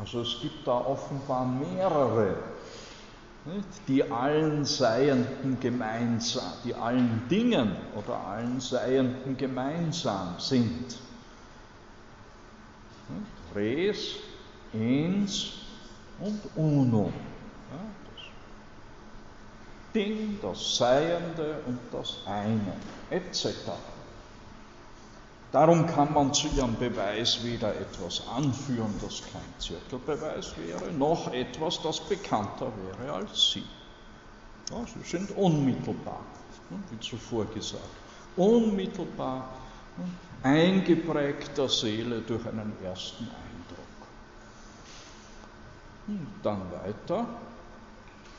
Also es gibt da offenbar mehrere, die allen Seienden gemeinsam, die allen Dingen oder allen Seienden gemeinsam sind. Res, ens und uno. Das Ding, das Seiende und das eine, etc. Darum kann man zu ihrem Beweis weder etwas anführen, das kein Zirkelbeweis wäre, noch etwas, das bekannter wäre als sie. Ja, sie sind unmittelbar, wie zuvor gesagt, unmittelbar eingeprägter Seele durch einen ersten Eindruck. Und dann weiter.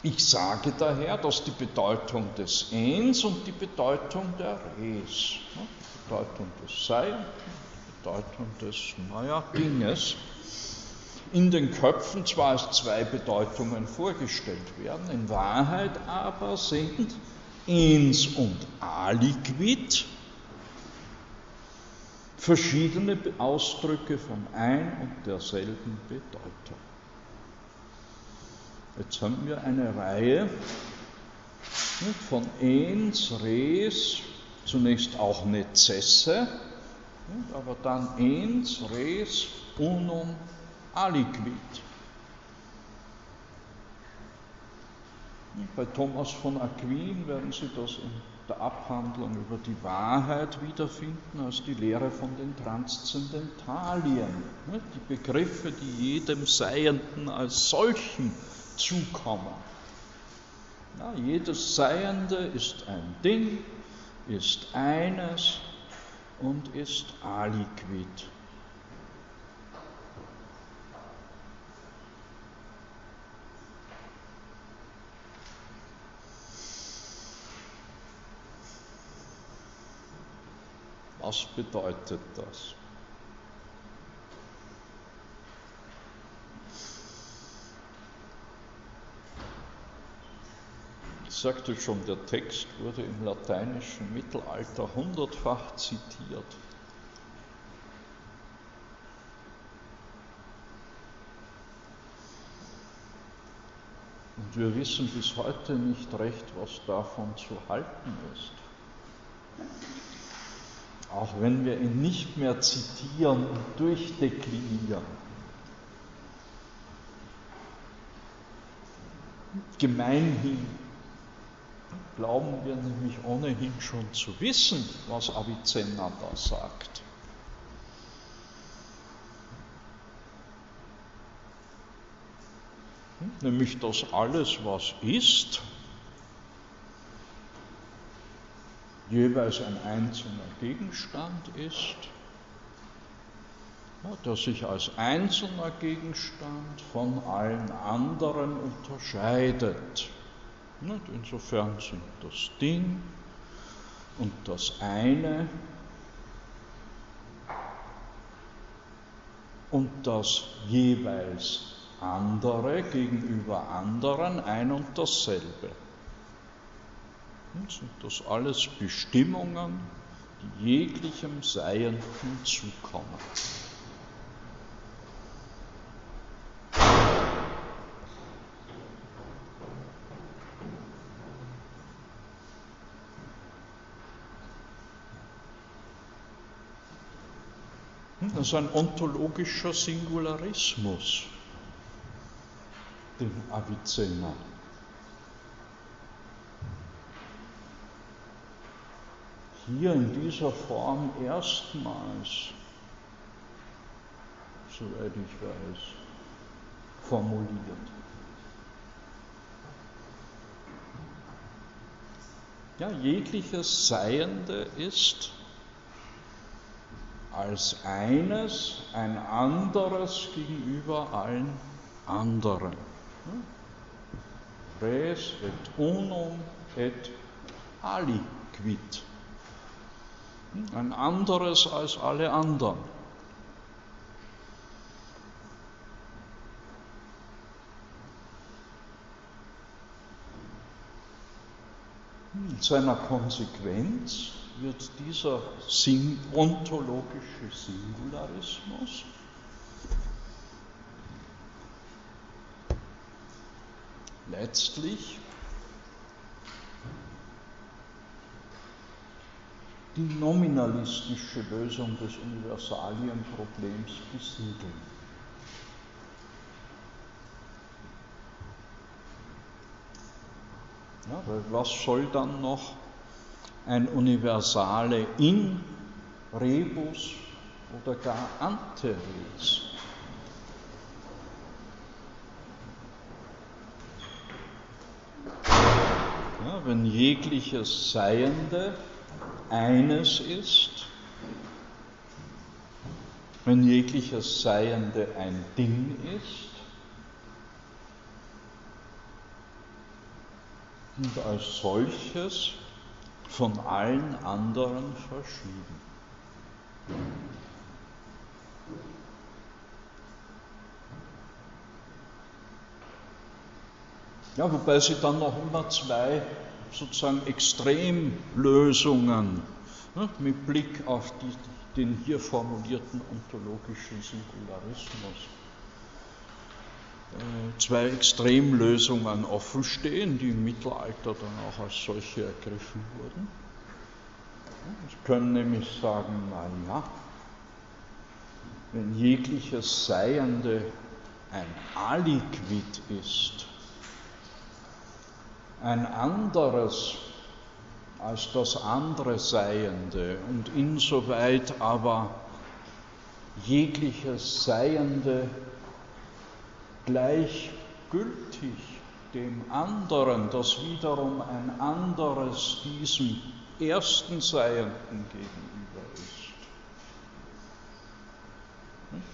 Ich sage daher, dass die Bedeutung des Ens und die Bedeutung der Res, Bedeutung des Seienden, Bedeutung des, naja, Dinges, in den Köpfen zwar als zwei Bedeutungen vorgestellt werden, in Wahrheit aber sind ens und aliquid verschiedene Ausdrücke von ein und derselben Bedeutung. Jetzt haben wir eine Reihe von ens, res, zunächst auch Nezesse, aber dann ens, res, unum, aliquid. Bei Thomas von Aquin werden Sie das in der Abhandlung über die Wahrheit wiederfinden als die Lehre von den Transzendentalien. Die Begriffe, die jedem Seienden als solchen zukommen. Ja, jedes Seiende ist ein Ding, ist eines und ist aliquid. Was bedeutet das? Sagte schon, der Text wurde im lateinischen Mittelalter hundertfach zitiert. Und wir wissen bis heute nicht recht, was davon zu halten ist. Auch wenn wir ihn nicht mehr zitieren und durchdeklinieren. Gemeinhin glauben wir nämlich ohnehin schon zu wissen, was Avicenna da sagt. Nämlich, dass alles, was ist, jeweils ein einzelner Gegenstand ist, der sich als einzelner Gegenstand von allen anderen unterscheidet. Insofern sind das Ding und das eine und das jeweils andere gegenüber anderen ein und dasselbe. Sind das alles Bestimmungen, die jeglichem Seienden zukommen? Das ein ontologischer Singularismus, den Avicenna hier in dieser Form erstmals, soweit ich weiß, formuliert. Ja, jegliches Seiende ist als eines ein anderes gegenüber allen anderen. Res et unum et aliquid ein anderes als alle anderen. In seiner Konsequenz wird dieser ontologische Singularismus letztlich die nominalistische Lösung des Universalienproblems besiedeln. Ja, weil was soll dann noch ein Universale in rebus oder gar ante? Ja, wenn jegliches Seiende eines ist, wenn jegliches Seiende ein Ding ist und als solches von allen anderen verschieden. Ja, wobei sie dann noch immer zwei sozusagen Extremlösungen ne, mit Blick auf die, den hier formulierten ontologischen Singularismus zwei Extremlösungen offenstehen, die im Mittelalter dann auch als solche ergriffen wurden. Sie können nämlich sagen, naja, wenn jegliches Seiende ein Aliquid ist, ein anderes als das andere Seiende und insoweit aber jegliches Seiende gleichgültig dem anderen, das wiederum ein anderes diesem ersten Seienden gegenüber ist,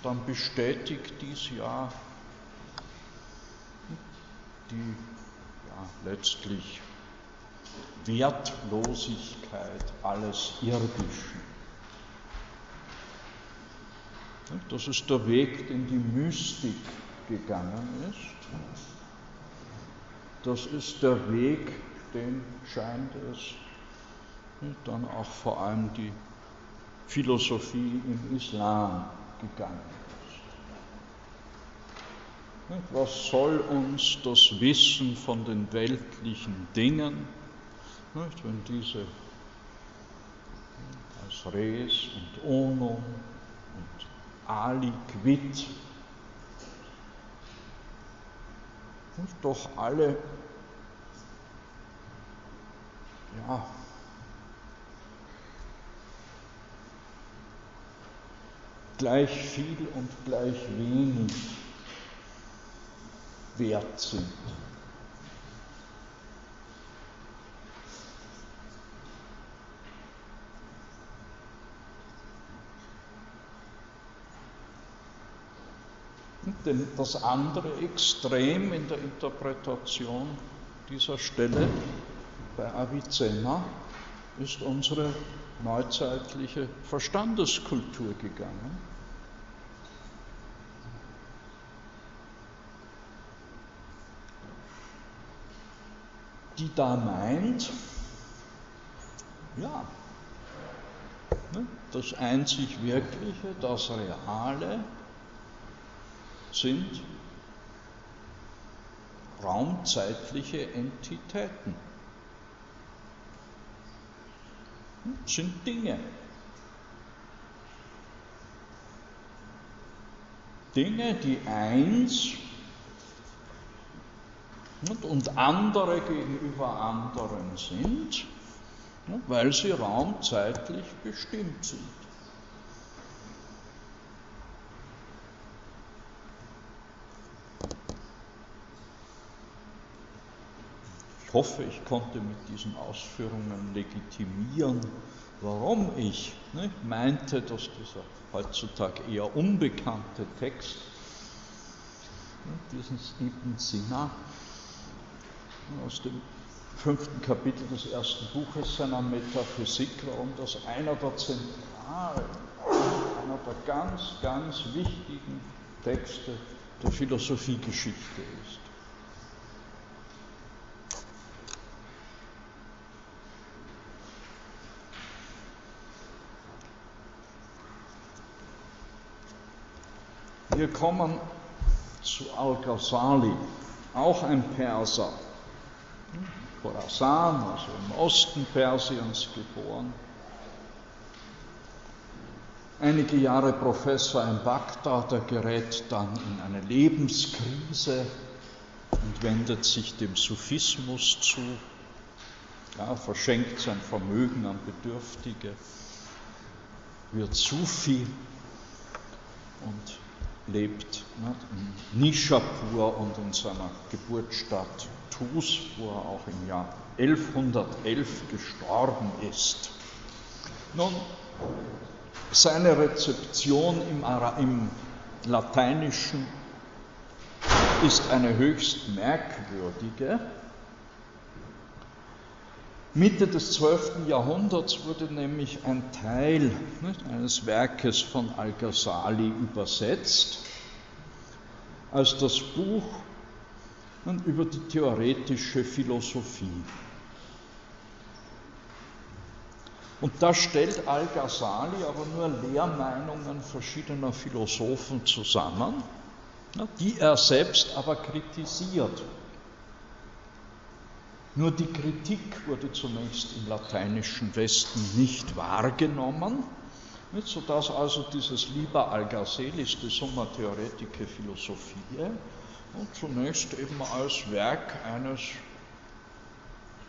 dann bestätigt dies ja die letztlich Wertlosigkeit alles Irdischen. Das ist der Weg, den die Mystik gegangen ist. Das ist der Weg, den scheint es. Dann auch vor allem die Philosophie im Islam gegangen was soll uns das Wissen von den weltlichen Dingen, wenn diese als Res und Onum und Aliquid doch alle ja, gleich viel und gleich wenig wert sind. Denn das andere Extrem in der Interpretation dieser Stelle bei Avicenna ist unsere neuzeitliche Verstandeskultur gegangen. Die da meint, ja, ne, das einzig Wirkliche, das Reale, sind raumzeitliche Entitäten, hm, sind Dinge. Dinge, die eins und andere gegenüber anderen sind, weil sie raumzeitlich bestimmt sind. Hoffe, ich konnte mit diesen Ausführungen legitimieren, warum ich ne, meinte, dass dieser heutzutage eher unbekannte Text, ne, diesen Stephen Sinner, aus dem fünften Kapitel des ersten Buches seiner Metaphysik, warum das einer der zentralen, einer der ganz, ganz wichtigen Texte der Philosophiegeschichte ist. Wir kommen zu Al-Ghazali, auch ein Perser, Khorasan, also im Osten Persiens geboren. Einige Jahre Professor in Bagdad, er gerät dann in eine Lebenskrise und wendet sich dem Sufismus zu, ja, verschenkt sein Vermögen an Bedürftige, wird Sufi und lebt in Nishapur und in seiner Geburtsstadt Tus, wo er auch im Jahr 1111 gestorben ist. Nun, seine Rezeption im, Ara im Lateinischen ist eine höchst merkwürdige. Mitte des 12. Jahrhunderts wurde nämlich ein Teil nicht, eines Werkes von Al-Ghazali übersetzt als das Buch über die theoretische Philosophie. Und da stellt Al-Ghazali aber nur Lehrmeinungen verschiedener Philosophen zusammen, die er selbst aber kritisiert. Nur die Kritik wurde zunächst im lateinischen Westen nicht wahrgenommen, sodass also dieses Liber Algaselis de Summa Theoretike Philosophiae und zunächst eben als Werk eines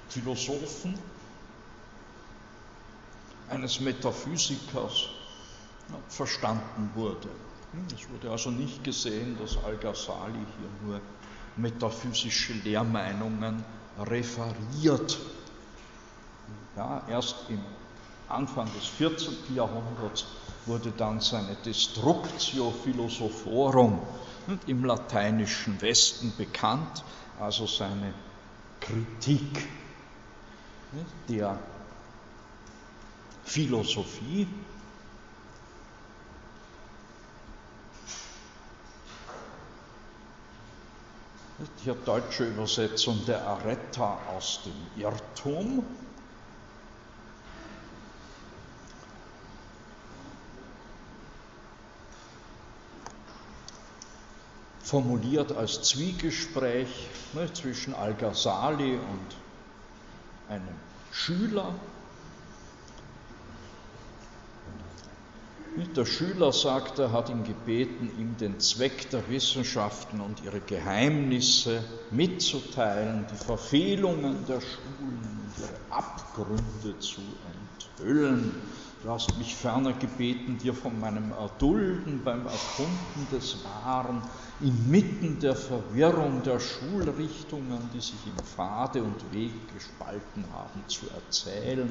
Philosophen, eines Metaphysikers verstanden wurde. Es wurde also nicht gesehen, dass Al-Ghazali hier nur metaphysische Lehrmeinungen referiert. Ja, erst im Anfang des 14. Jahrhunderts wurde dann seine Destructio Philosophorum im lateinischen Westen bekannt, also seine Kritik der Philosophie. Die deutsche Übersetzung der Aretta aus dem Irrtum. formuliert als Zwiegespräch ne, zwischen Al-Ghazali und einem Schüler. Der Schüler sagt, er hat ihn gebeten, ihm den Zweck der Wissenschaften und ihre Geheimnisse mitzuteilen, die Verfehlungen der Schulen und ihre Abgründe zu enthüllen. Du hast mich ferner gebeten, dir von meinem Erdulden beim Erkunden des Wahren inmitten der Verwirrung der Schulrichtungen, die sich im Pfade und Weg gespalten haben, zu erzählen.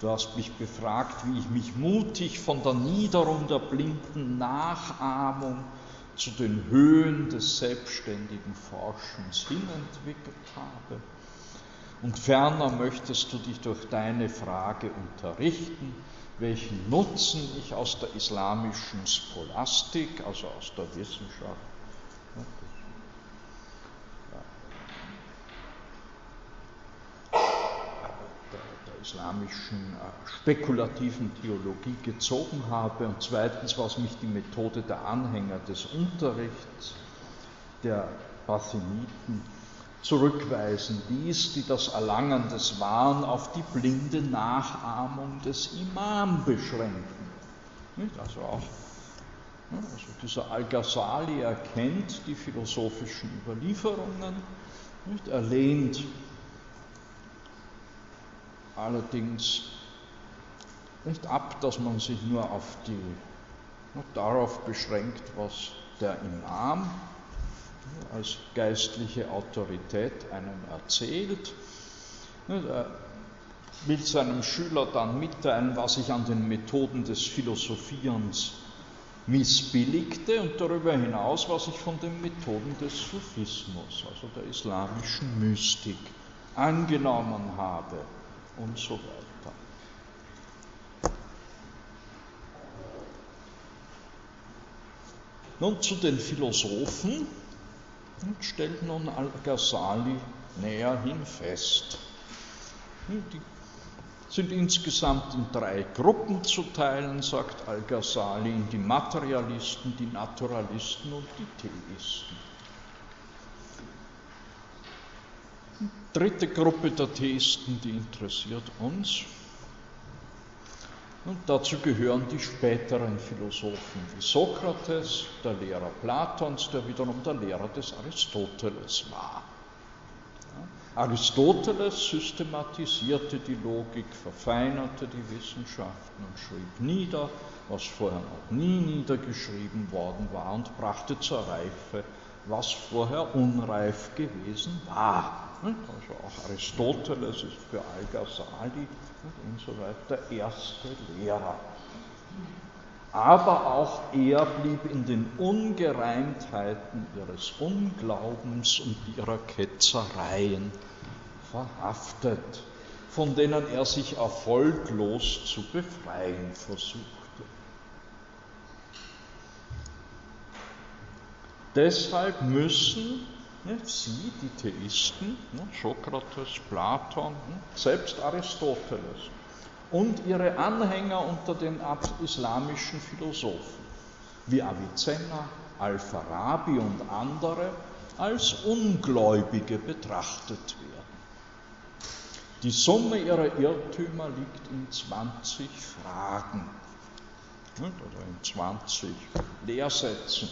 Du hast mich befragt, wie ich mich mutig von der Niederung der blinden Nachahmung zu den Höhen des selbstständigen Forschens hinentwickelt habe. Und ferner möchtest du dich durch deine Frage unterrichten, welchen Nutzen ich aus der islamischen Scholastik, also aus der Wissenschaft, islamischen äh, spekulativen Theologie gezogen habe. Und zweitens, was mich die Methode der Anhänger des Unterrichts der Basiniten zurückweisen. Ließ, die das Erlangen des Wahren auf die blinde Nachahmung des Imam beschränken. Also auch also dieser Al-Ghazali erkennt die philosophischen Überlieferungen, er lehnt allerdings nicht ab, dass man sich nur auf die, darauf beschränkt, was der Imam als geistliche Autorität einem erzählt. Er will seinem Schüler dann mitteilen, was sich an den Methoden des Philosophierens missbilligte und darüber hinaus, was ich von den Methoden des Sufismus, also der islamischen Mystik, angenommen habe und so weiter. Nun zu den Philosophen stellt nun Al-Ghazali näherhin fest. Die sind insgesamt in drei Gruppen zu teilen, sagt Al-Ghazali, in die Materialisten, die Naturalisten und die Theisten. dritte Gruppe der Theisten, die interessiert uns. Und dazu gehören die späteren Philosophen wie Sokrates, der Lehrer Platons, der wiederum der Lehrer des Aristoteles war. Aristoteles systematisierte die Logik, verfeinerte die Wissenschaften und schrieb nieder, was vorher noch nie niedergeschrieben worden war und brachte zur Reife, was vorher unreif gewesen war. Also auch Aristoteles ist für Al-Ghazali und so weiter der erste Lehrer. Aber auch er blieb in den Ungereimtheiten ihres Unglaubens und ihrer Ketzereien verhaftet, von denen er sich erfolglos zu befreien versuchte. Deshalb müssen Sie, die Theisten, Sokrates, Platon, selbst Aristoteles und ihre Anhänger unter den islamischen Philosophen wie Avicenna, Al-Farabi und andere als Ungläubige betrachtet werden. Die Summe ihrer Irrtümer liegt in 20 Fragen oder in 20 Lehrsätzen.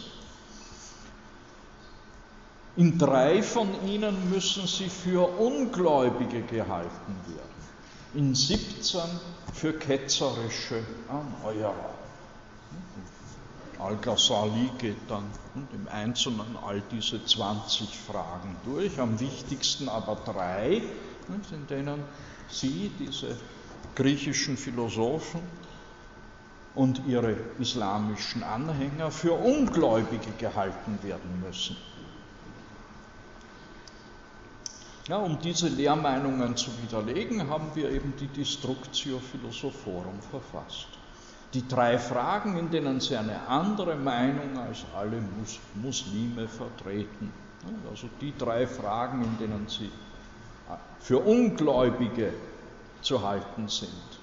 In drei von ihnen müssen sie für Ungläubige gehalten werden, in 17 für ketzerische Erneuerer. Al-Ghazali geht dann im Einzelnen all diese 20 Fragen durch, am wichtigsten aber drei, in denen sie, diese griechischen Philosophen und ihre islamischen Anhänger, für Ungläubige gehalten werden müssen. Ja, um diese Lehrmeinungen zu widerlegen, haben wir eben die Destructio Philosophorum verfasst. Die drei Fragen, in denen sie eine andere Meinung als alle Mus Muslime vertreten. Also die drei Fragen, in denen sie äh, für Ungläubige zu halten sind,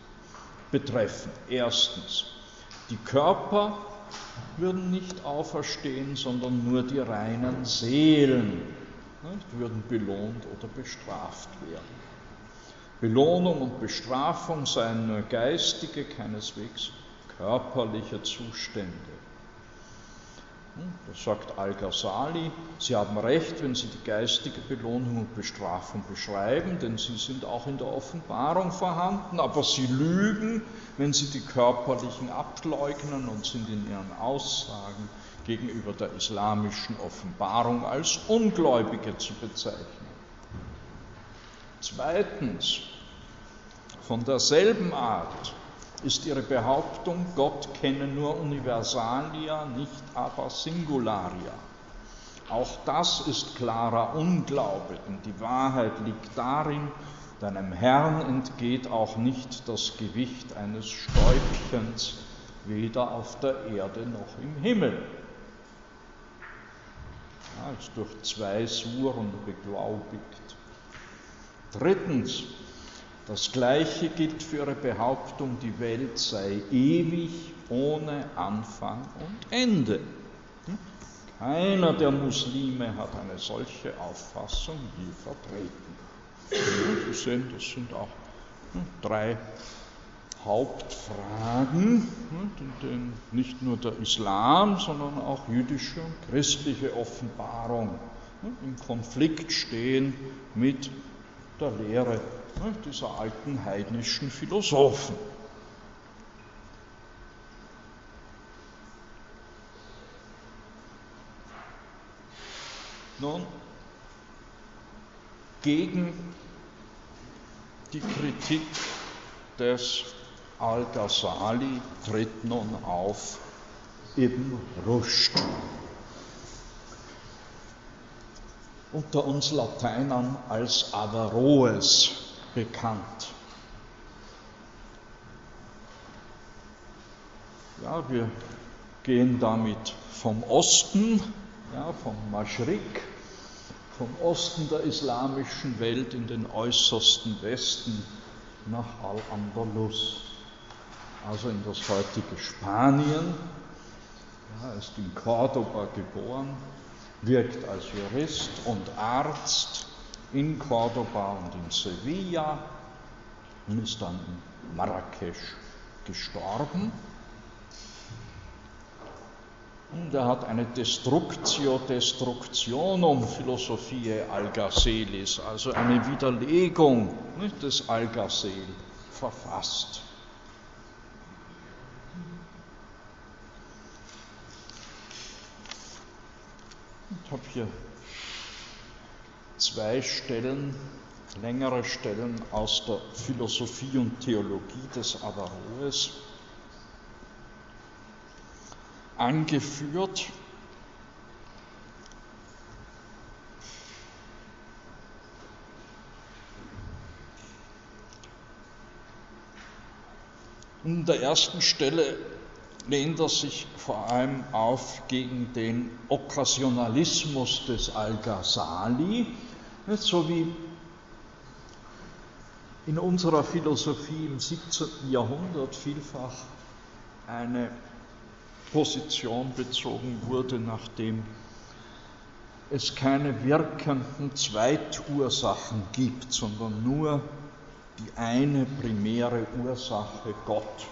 betreffen. Erstens, die Körper würden nicht auferstehen, sondern nur die reinen Seelen nicht, würden belohnt oder bestraft werden. Belohnung und Bestrafung seien nur geistige, keineswegs körperliche Zustände. Hm, das sagt Al-Ghazali, Sie haben recht, wenn Sie die geistige Belohnung und Bestrafung beschreiben, denn sie sind auch in der Offenbarung vorhanden, aber Sie lügen, wenn Sie die körperlichen ableugnen und sind in Ihren Aussagen gegenüber der islamischen Offenbarung als Ungläubige zu bezeichnen. Zweitens, von derselben Art ist ihre Behauptung, Gott kenne nur Universalia, nicht aber Singularia. Auch das ist klarer Unglaube, denn die Wahrheit liegt darin, deinem Herrn entgeht auch nicht das Gewicht eines Stäubchens, weder auf der Erde noch im Himmel als durch zwei Suren beglaubigt. Drittens, Das gleiche gilt für ihre Behauptung, die Welt sei ewig, ohne Anfang und Ende. Keiner der Muslime hat eine solche Auffassung je vertreten. Sie sehen, das sind auch drei Hauptfragen, in denen nicht nur der Islam, sondern auch jüdische und christliche Offenbarung im Konflikt stehen mit der Lehre dieser alten heidnischen Philosophen. Nun, gegen die Kritik des Al-Ghazali tritt nun auf Ibn Rushd. Unter uns Lateinern als Averroes bekannt. Ja, wir gehen damit vom Osten, ja, vom Maschrik, vom Osten der islamischen Welt in den äußersten Westen nach Al-Andalus, also in das heutige Spanien. Er ist in Cordoba geboren, wirkt als Jurist und Arzt in Cordoba und in Sevilla und ist dann in Marrakesch gestorben. Und er hat eine Destructio Destructionum Philosophiae Algaselis, also eine Widerlegung des Algasel, verfasst. Ich habe hier zwei Stellen, längere Stellen aus der Philosophie und Theologie des Averroes angeführt. In der ersten Stelle lehnt er sich vor allem auf gegen den Okkasionalismus des Al-Ghazali, so wie in unserer Philosophie im 17. Jahrhundert vielfach eine Position bezogen wurde, nachdem es keine wirkenden Zweitursachen gibt, sondern nur die eine primäre Ursache Gott.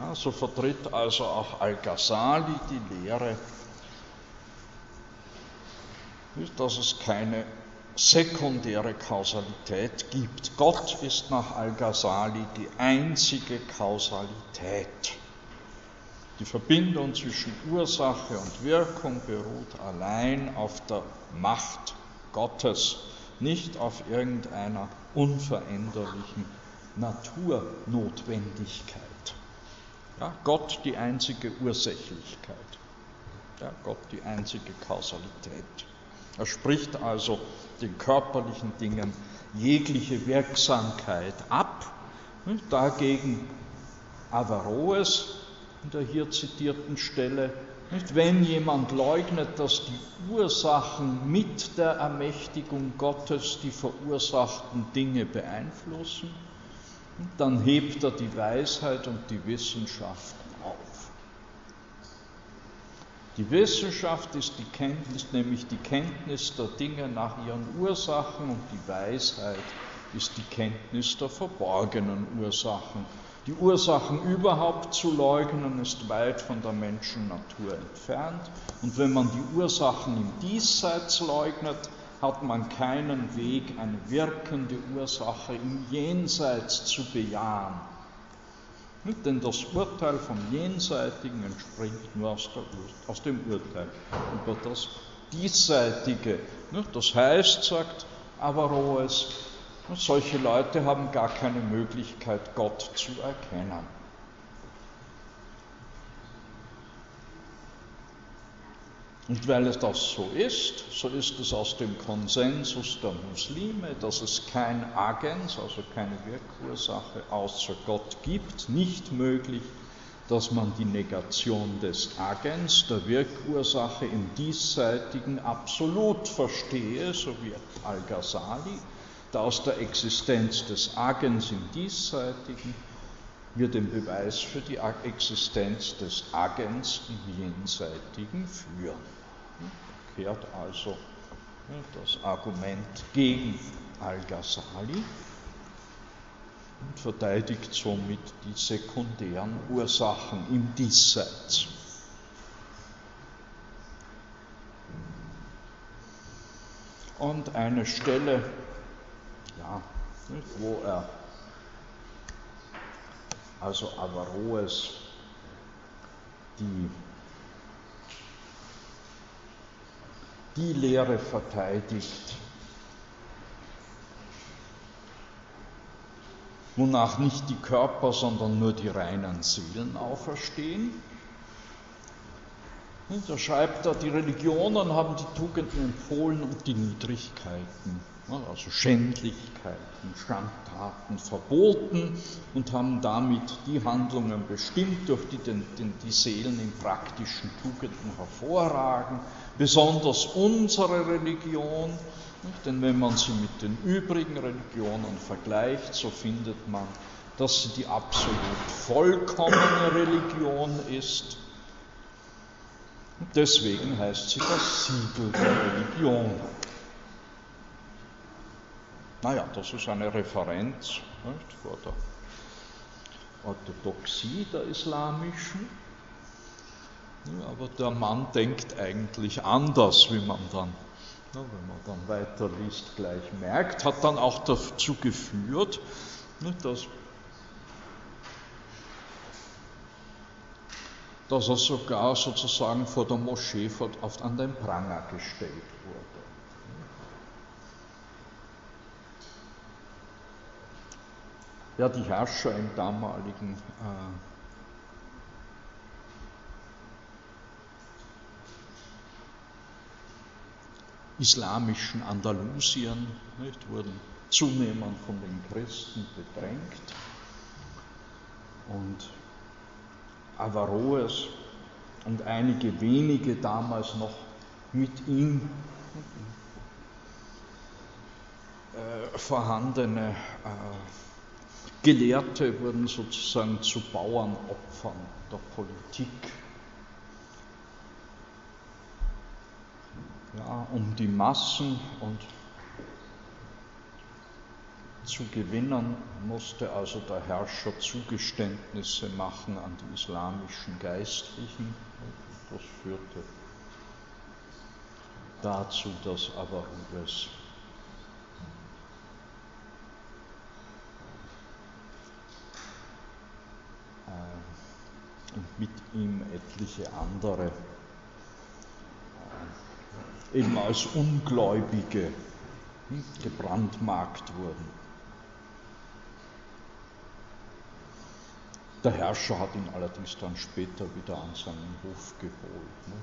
Ja, so vertritt also auch Al-Ghazali die Lehre, dass es keine sekundäre Kausalität gibt. Gott ist nach Al-Ghazali die einzige Kausalität. Die Verbindung zwischen Ursache und Wirkung beruht allein auf der Macht Gottes, nicht auf irgendeiner unveränderlichen Naturnotwendigkeit. Ja, Gott die einzige Ursächlichkeit, ja, Gott die einzige Kausalität. Er spricht also den körperlichen Dingen jegliche Wirksamkeit ab. Dagegen Averroes in der hier zitierten Stelle, nicht, wenn jemand leugnet, dass die Ursachen mit der Ermächtigung Gottes die verursachten Dinge beeinflussen, dann hebt er die Weisheit und die Wissenschaft auf. Die Wissenschaft ist, die Kenntnis, nämlich die Kenntnis der Dinge nach ihren Ursachen und die Weisheit ist die Kenntnis der verborgenen Ursachen die Ursachen überhaupt zu leugnen, ist weit von der Menschennatur entfernt. Und wenn man die Ursachen im Diesseits leugnet, hat man keinen Weg, eine wirkende Ursache im Jenseits zu bejahen. Denn das Urteil vom Jenseitigen entspringt nur aus, der, aus dem Urteil über das Diesseitige. Das heißt, sagt Averroes, solche Leute haben gar keine Möglichkeit, Gott zu erkennen. Und weil es das so ist, so ist es aus dem Konsensus der Muslime, dass es kein Agens, also keine Wirkursache außer Gott gibt, nicht möglich, dass man die Negation des Agens, der Wirkursache im Diesseitigen absolut verstehe, so wie Al-Ghazali, aus der Existenz des Agens im Diesseitigen wir den Beweis für die Existenz des Agens im Jenseitigen führen. Kehrt also das Argument gegen Al-Ghazali und verteidigt somit die sekundären Ursachen im Diesseits. Und eine Stelle, ja, wo er also Averroes die, die Lehre verteidigt, wonach nicht die Körper, sondern nur die reinen Seelen auferstehen. Und da schreibt er, die Religionen haben die Tugenden empfohlen und die Niedrigkeiten, also Schändlichkeiten, Schandtaten verboten und haben damit die Handlungen bestimmt, durch die den, den, die Seelen in praktischen Tugenden hervorragen, besonders unsere Religion, denn wenn man sie mit den übrigen Religionen vergleicht, so findet man, dass sie die absolut vollkommene Religion ist. deswegen heißt sie das Siegel der Religion. Naja, das ist eine Referenz nicht, vor der Orthodoxie der islamischen. Aber der Mann denkt eigentlich anders, wie man dann wenn man dann weiterliest, gleich merkt, hat dann auch dazu geführt, dass, dass er sogar sozusagen vor der Moschee an den Pranger gestellt wurde. Ja, die Herrscher im damaligen äh, islamischen Andalusien nicht, wurden zunehmend von den Christen bedrängt. Und Averroes und einige wenige damals noch mit ihm äh, vorhandene äh, Gelehrte wurden sozusagen zu Bauernopfern der Politik ja, um die Massen und zu gewinnen, musste also der Herrscher Zugeständnisse machen an die islamischen Geistlichen. Das führte dazu, dass Averroes äh, und mit ihm etliche andere eben als Ungläubige gebrandmarkt wurden. Der Herrscher hat ihn allerdings dann später wieder an seinen Hof geholt. Ne?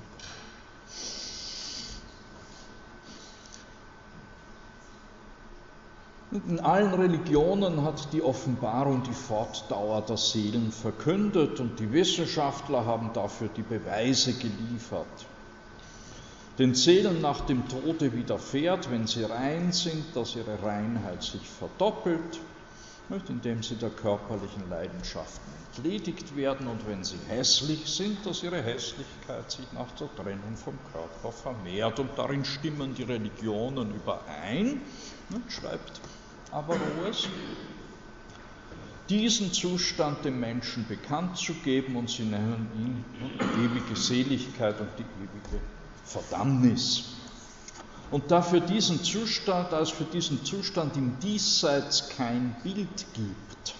In allen Religionen hat die Offenbarung die Fortdauer der Seelen verkündet und die Wissenschaftler haben dafür die Beweise geliefert den Seelen nach dem Tode widerfährt, wenn sie rein sind, dass ihre Reinheit sich verdoppelt, indem sie der körperlichen Leidenschaften entledigt werden und wenn sie hässlich sind, dass ihre Hässlichkeit sich nach der Trennung vom Körper vermehrt. Und darin stimmen die Religionen überein, schreibt Averroes, diesen Zustand dem Menschen bekannt zu geben und sie nennen ihn die ewige Seligkeit und die ewige Verdammnis. Und da für diesen Zustand, als für diesen Zustand im Diesseits kein Bild gibt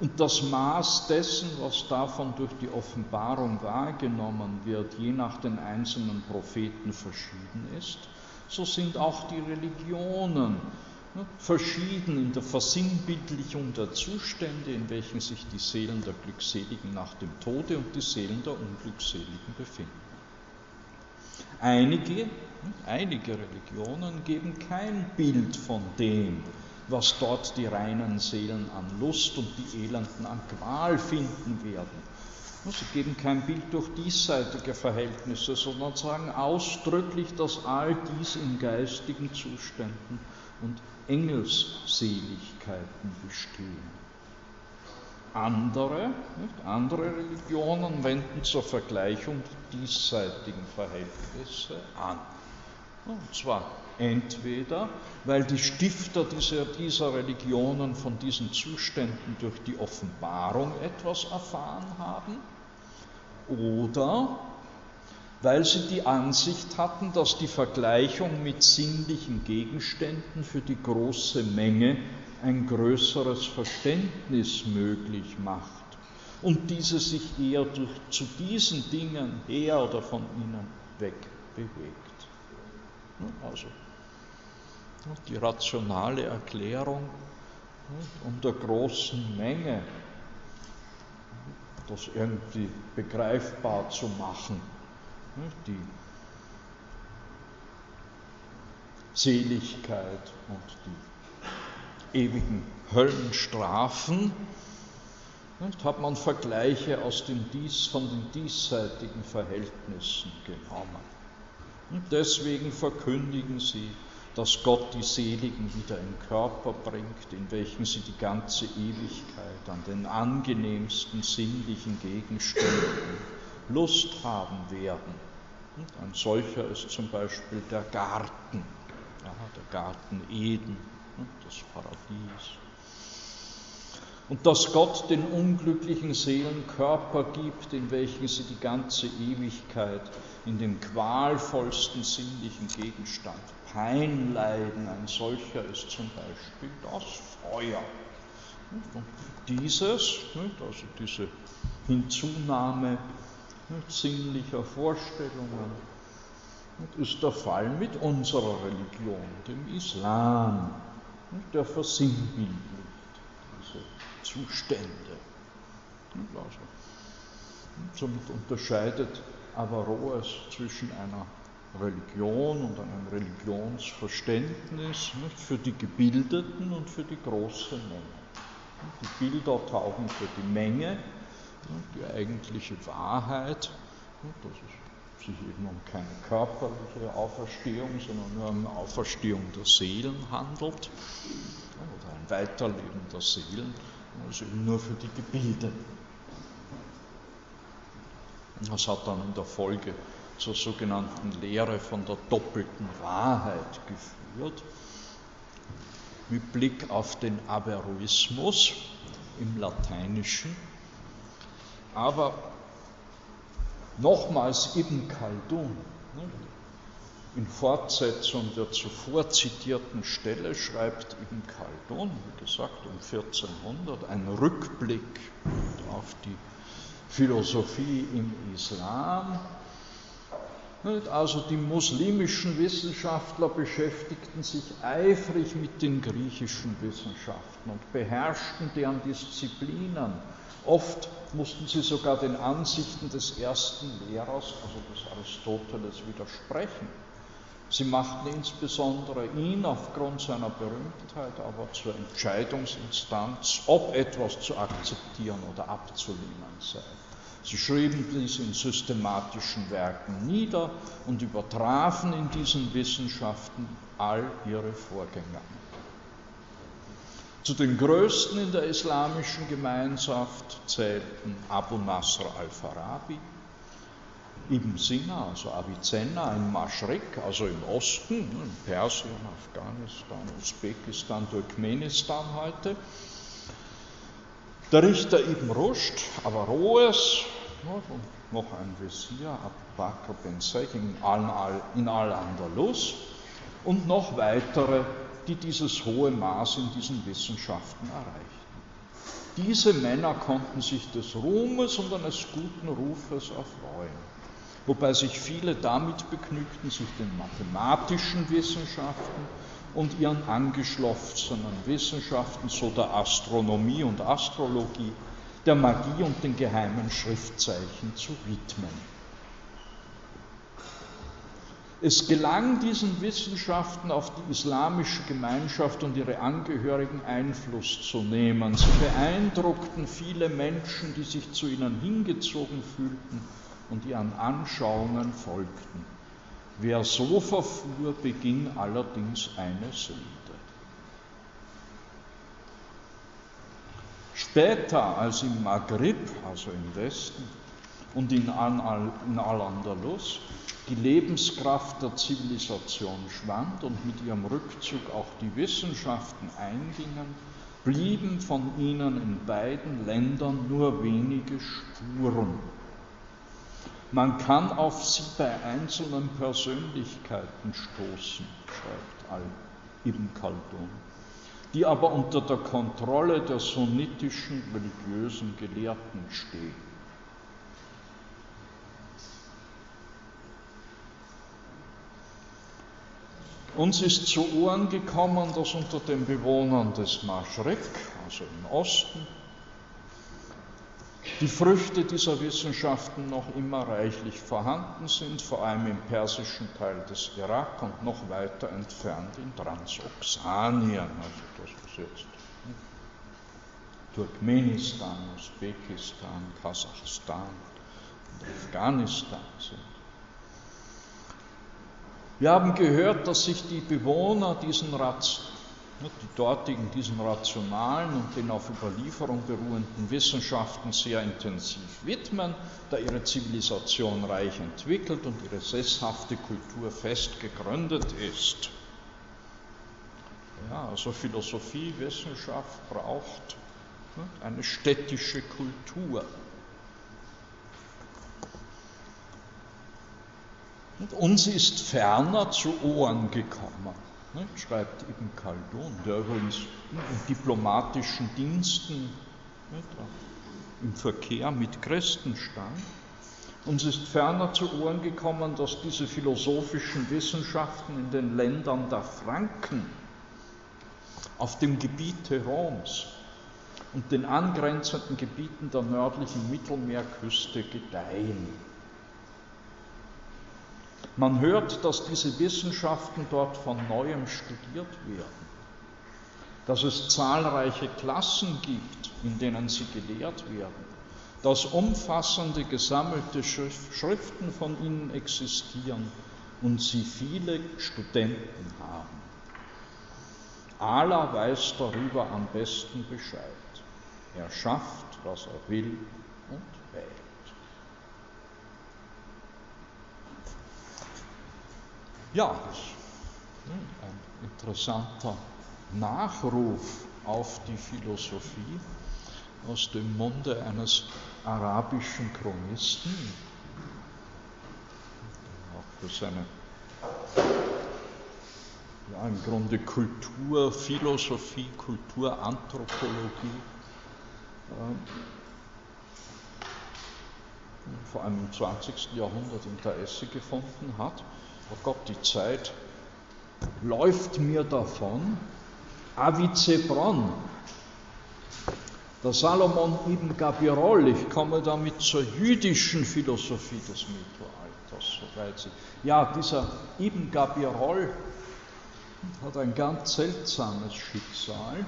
und das Maß dessen, was davon durch die Offenbarung wahrgenommen wird, je nach den einzelnen Propheten verschieden ist, so sind auch die Religionen ne, verschieden in der Versinnbildlichung der Zustände, in welchen sich die Seelen der Glückseligen nach dem Tode und die Seelen der Unglückseligen befinden. Einige, einige Religionen geben kein Bild von dem, was dort die reinen Seelen an Lust und die Elenden an Qual finden werden. Sie geben kein Bild durch diesseitige Verhältnisse, sondern sagen ausdrücklich, dass all dies in geistigen Zuständen und Engelsseligkeiten bestehen. Andere, nicht, andere Religionen wenden zur Vergleichung die diesseitigen Verhältnisse an. Und zwar entweder, weil die Stifter dieser, dieser Religionen von diesen Zuständen durch die Offenbarung etwas erfahren haben, oder weil sie die Ansicht hatten, dass die Vergleichung mit sinnlichen Gegenständen für die große Menge ein größeres Verständnis möglich macht und diese sich eher durch, zu diesen Dingen her oder von ihnen weg bewegt. Also die rationale Erklärung um der großen Menge, das irgendwie begreifbar zu machen, die Seligkeit und die ewigen Höllenstrafen, hat man Vergleiche aus den dies, von den diesseitigen Verhältnissen genommen. Und deswegen verkündigen sie, dass Gott die Seligen wieder in Körper bringt, in welchen sie die ganze Ewigkeit an den angenehmsten sinnlichen Gegenständen Lust haben werden. Und ein solcher ist zum Beispiel der Garten, ja, der Garten Eden, das Paradies. Und dass Gott den unglücklichen Seelen Körper gibt, in welchen sie die ganze Ewigkeit in dem qualvollsten sinnlichen Gegenstand Pein leiden. Ein solcher ist zum Beispiel das Feuer. Und dieses, also diese Hinzunahme sinnlicher Vorstellungen, ist der Fall mit unserer Religion, dem Islam, der versinnbildlicht diese Zustände. Also, somit unterscheidet Averroes zwischen einer Religion und einem Religionsverständnis für die Gebildeten und für die große Menge. Die Bilder taugen für die Menge, die eigentliche Wahrheit, dass es sich eben um keine körperliche Auferstehung, sondern nur um Auferstehung der Seelen handelt oder ein Weiterleben der Seelen also nur für die Gebildeten. Das hat dann in der Folge zur sogenannten Lehre von der doppelten Wahrheit geführt, mit Blick auf den Averroismus im Lateinischen. Aber nochmals Ibn Khaldun, ne, in Fortsetzung der zuvor zitierten Stelle schreibt Ibn Khaldun, wie gesagt um 1400, einen Rückblick auf die Philosophie im Islam. Also die muslimischen Wissenschaftler beschäftigten sich eifrig mit den griechischen Wissenschaften und beherrschten deren Disziplinen. Oft mussten sie sogar den Ansichten des ersten Lehrers, also des Aristoteles, widersprechen. Sie machten insbesondere ihn aufgrund seiner Berühmtheit aber zur Entscheidungsinstanz, ob etwas zu akzeptieren oder abzulehnen sei. Sie schrieben dies in systematischen Werken nieder und übertrafen in diesen Wissenschaften all ihre Vorgänger. Zu den größten in der islamischen Gemeinschaft zählten Abu Nasr al-Farabi, Ibn Sina, also Avicenna im Maschrek, also im Osten, in Persien, Afghanistan, Usbekistan, Turkmenistan heute. Der Richter Ibn Rushd, Averroes noch ein Visier, Abu Bakr ben Sech in Al-Andalus und noch weitere, die dieses hohe Maß in diesen Wissenschaften erreichten. Diese Männer konnten sich des Ruhmes und eines guten Rufes erfreuen wobei sich viele damit begnügten, sich den mathematischen Wissenschaften und ihren angeschlossenen Wissenschaften, so der Astronomie und Astrologie, der Magie und den geheimen Schriftzeichen zu widmen. Es gelang diesen Wissenschaften auf die islamische Gemeinschaft und ihre Angehörigen Einfluss zu nehmen. Sie beeindruckten viele Menschen, die sich zu ihnen hingezogen fühlten und ihren Anschauungen folgten. Wer so verfuhr, beging allerdings eine Sünde. Später als im Maghrib, also im Westen, und in, An in Al-Andalus, die Lebenskraft der Zivilisation schwand und mit ihrem Rückzug auch die Wissenschaften eingingen, blieben von ihnen in beiden Ländern nur wenige Spuren. Man kann auf sie bei einzelnen Persönlichkeiten stoßen, schreibt Al-Ibn Khaldun, die aber unter der Kontrolle der sunnitischen religiösen Gelehrten stehen. Uns ist zu Ohren gekommen, dass unter den Bewohnern des Maschrek, also im Osten, die Früchte dieser Wissenschaften noch immer reichlich vorhanden sind, vor allem im persischen Teil des Irak und noch weiter entfernt in Transoxanien, also das ist jetzt Turkmenistan, Usbekistan, Kasachstan und Afghanistan sind. Wir haben gehört, dass sich die Bewohner diesen Rat, die dortigen, diesen rationalen und den auf Überlieferung beruhenden Wissenschaften sehr intensiv widmen, da ihre Zivilisation reich entwickelt und ihre sesshafte Kultur fest gegründet ist. Ja, also Philosophie, Wissenschaft braucht eine städtische Kultur. Und uns ist ferner zu Ohren gekommen, ne, schreibt Ibn Khaldun, der übrigens in diplomatischen Diensten ne, im Verkehr mit Christen stand. Uns ist ferner zu Ohren gekommen, dass diese philosophischen Wissenschaften in den Ländern der Franken, auf dem Gebiete Roms und den angrenzenden Gebieten der nördlichen Mittelmeerküste gedeihen. Man hört, dass diese Wissenschaften dort von neuem studiert werden, dass es zahlreiche Klassen gibt, in denen sie gelehrt werden, dass umfassende gesammelte Schriften von ihnen existieren und sie viele Studenten haben. Allah weiß darüber am besten Bescheid. Er schafft, was er will und wählt. Ja, ein interessanter Nachruf auf die Philosophie aus dem Munde eines arabischen Chronisten, auch für seine ja, im Grunde Kulturphilosophie, Kulturanthropologie, äh, vor allem im 20. Jahrhundert Interesse gefunden hat. Oh Gott, die Zeit läuft mir davon. Avicebron, der Salomon ibn Gabirol, ich komme damit zur jüdischen Philosophie des Mittelalters, soweit sie. Ja, dieser ibn Gabirol hat ein ganz seltsames Schicksal.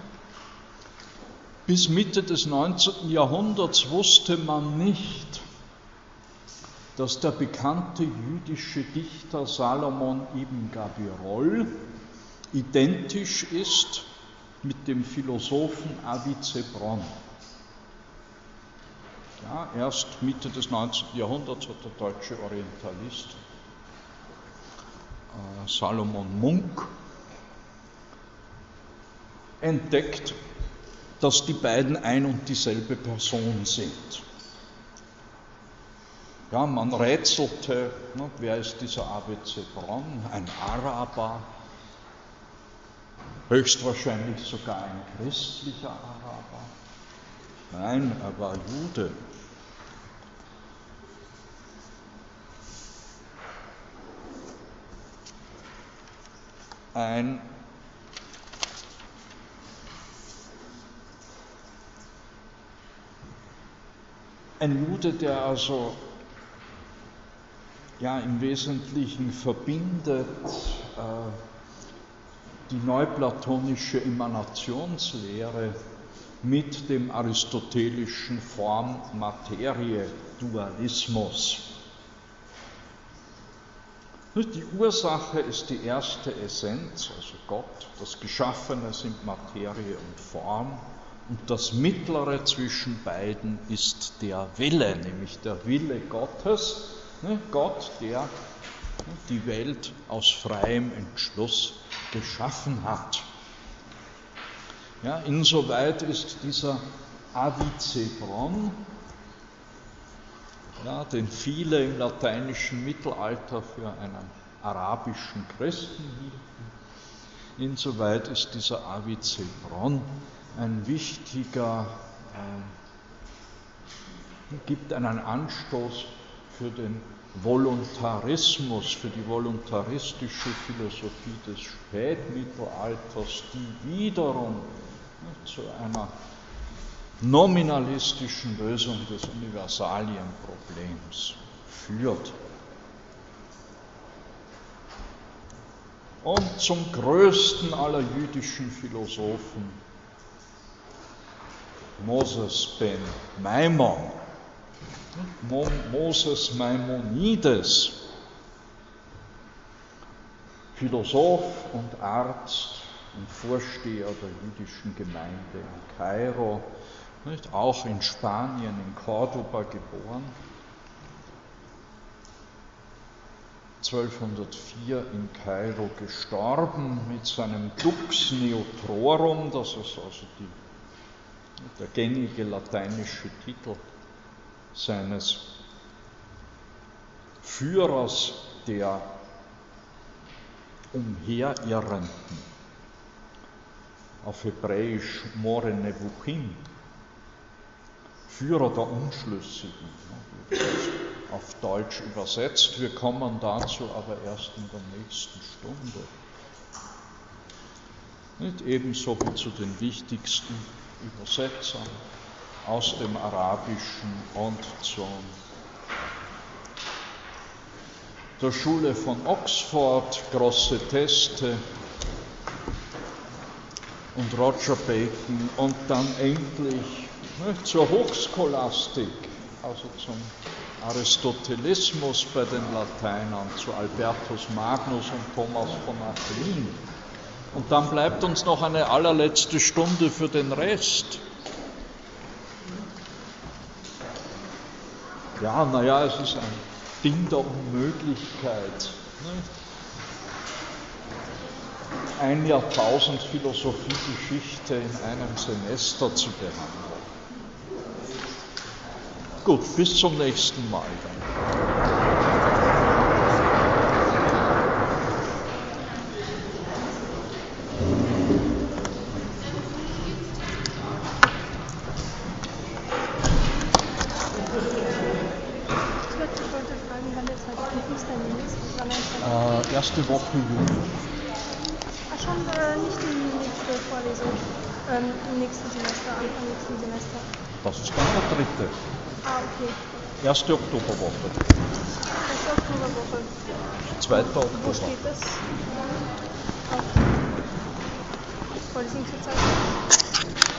Bis Mitte des 19. Jahrhunderts wusste man nicht, dass der bekannte jüdische Dichter Salomon ibn Gabirol identisch ist mit dem Philosophen Avicebron. Ja, erst Mitte des 19. Jahrhunderts hat der deutsche Orientalist äh, Salomon Munk entdeckt, dass die beiden ein und dieselbe Person sind. Ja, man rätselte, ne, wer ist dieser ABC Braun? Ein Araber, höchstwahrscheinlich sogar ein christlicher Araber. Nein, er war Jude. Ein ein Jude, der also ja im Wesentlichen verbindet äh, die neuplatonische Emanationslehre mit dem aristotelischen Form-Materie-Dualismus. Die Ursache ist die erste Essenz, also Gott. Das Geschaffene sind Materie und Form. Und das mittlere zwischen beiden ist der Wille, nämlich der Wille Gottes. Ne, Gott, der ne, die Welt aus freiem Entschluss geschaffen hat. Ja, insoweit ist dieser Avicebron, ja, den viele im lateinischen Mittelalter für einen arabischen Christen hielten, insoweit ist dieser Avicebron ein wichtiger, äh, gibt einen Anstoß für den Voluntarismus, für die voluntaristische Philosophie des Spätmittelalters, die wiederum zu einer nominalistischen Lösung des Universalienproblems führt. Und zum größten aller jüdischen Philosophen, Moses ben Maimon, Moses Maimonides, Philosoph und Arzt und Vorsteher der jüdischen Gemeinde in Kairo, nicht, auch in Spanien, in Cordoba geboren. 1204 in Kairo gestorben mit seinem Dux Neotrorum, das ist also die, der gängige lateinische Titel seines Führers der Umherirrenden, auf Hebräisch More Nevuchim, Führer der Unschlüssigen, auf Deutsch übersetzt. Wir kommen dazu aber erst in der nächsten Stunde. Nicht ebenso wie zu den wichtigsten Übersetzern aus dem Arabischen und zur der Schule von Oxford, große Teste und Roger Bacon und dann endlich ne, zur Hochscholastik, also zum Aristotelismus bei den Lateinern, zu Albertus Magnus und Thomas von Aquin. Und dann bleibt uns noch eine allerletzte Stunde für den Rest. Ja, naja, es ist ein Ding der Unmöglichkeit. Ein Jahrtausend Philosophiegeschichte in einem Semester zu behandeln. Gut, bis zum nächsten Mal dann. Erste Woche Juni. Schon äh, nicht die nächste Vorlesung. Ähm, Im nächsten Semester, Anfang nächsten Semester. Das ist dann der dritte. Ah, okay. Erste Oktoberwoche. Erste Oktoberwoche. Zweite Wo Oktober. steht das? Auf Vorlesungsverzeichnis?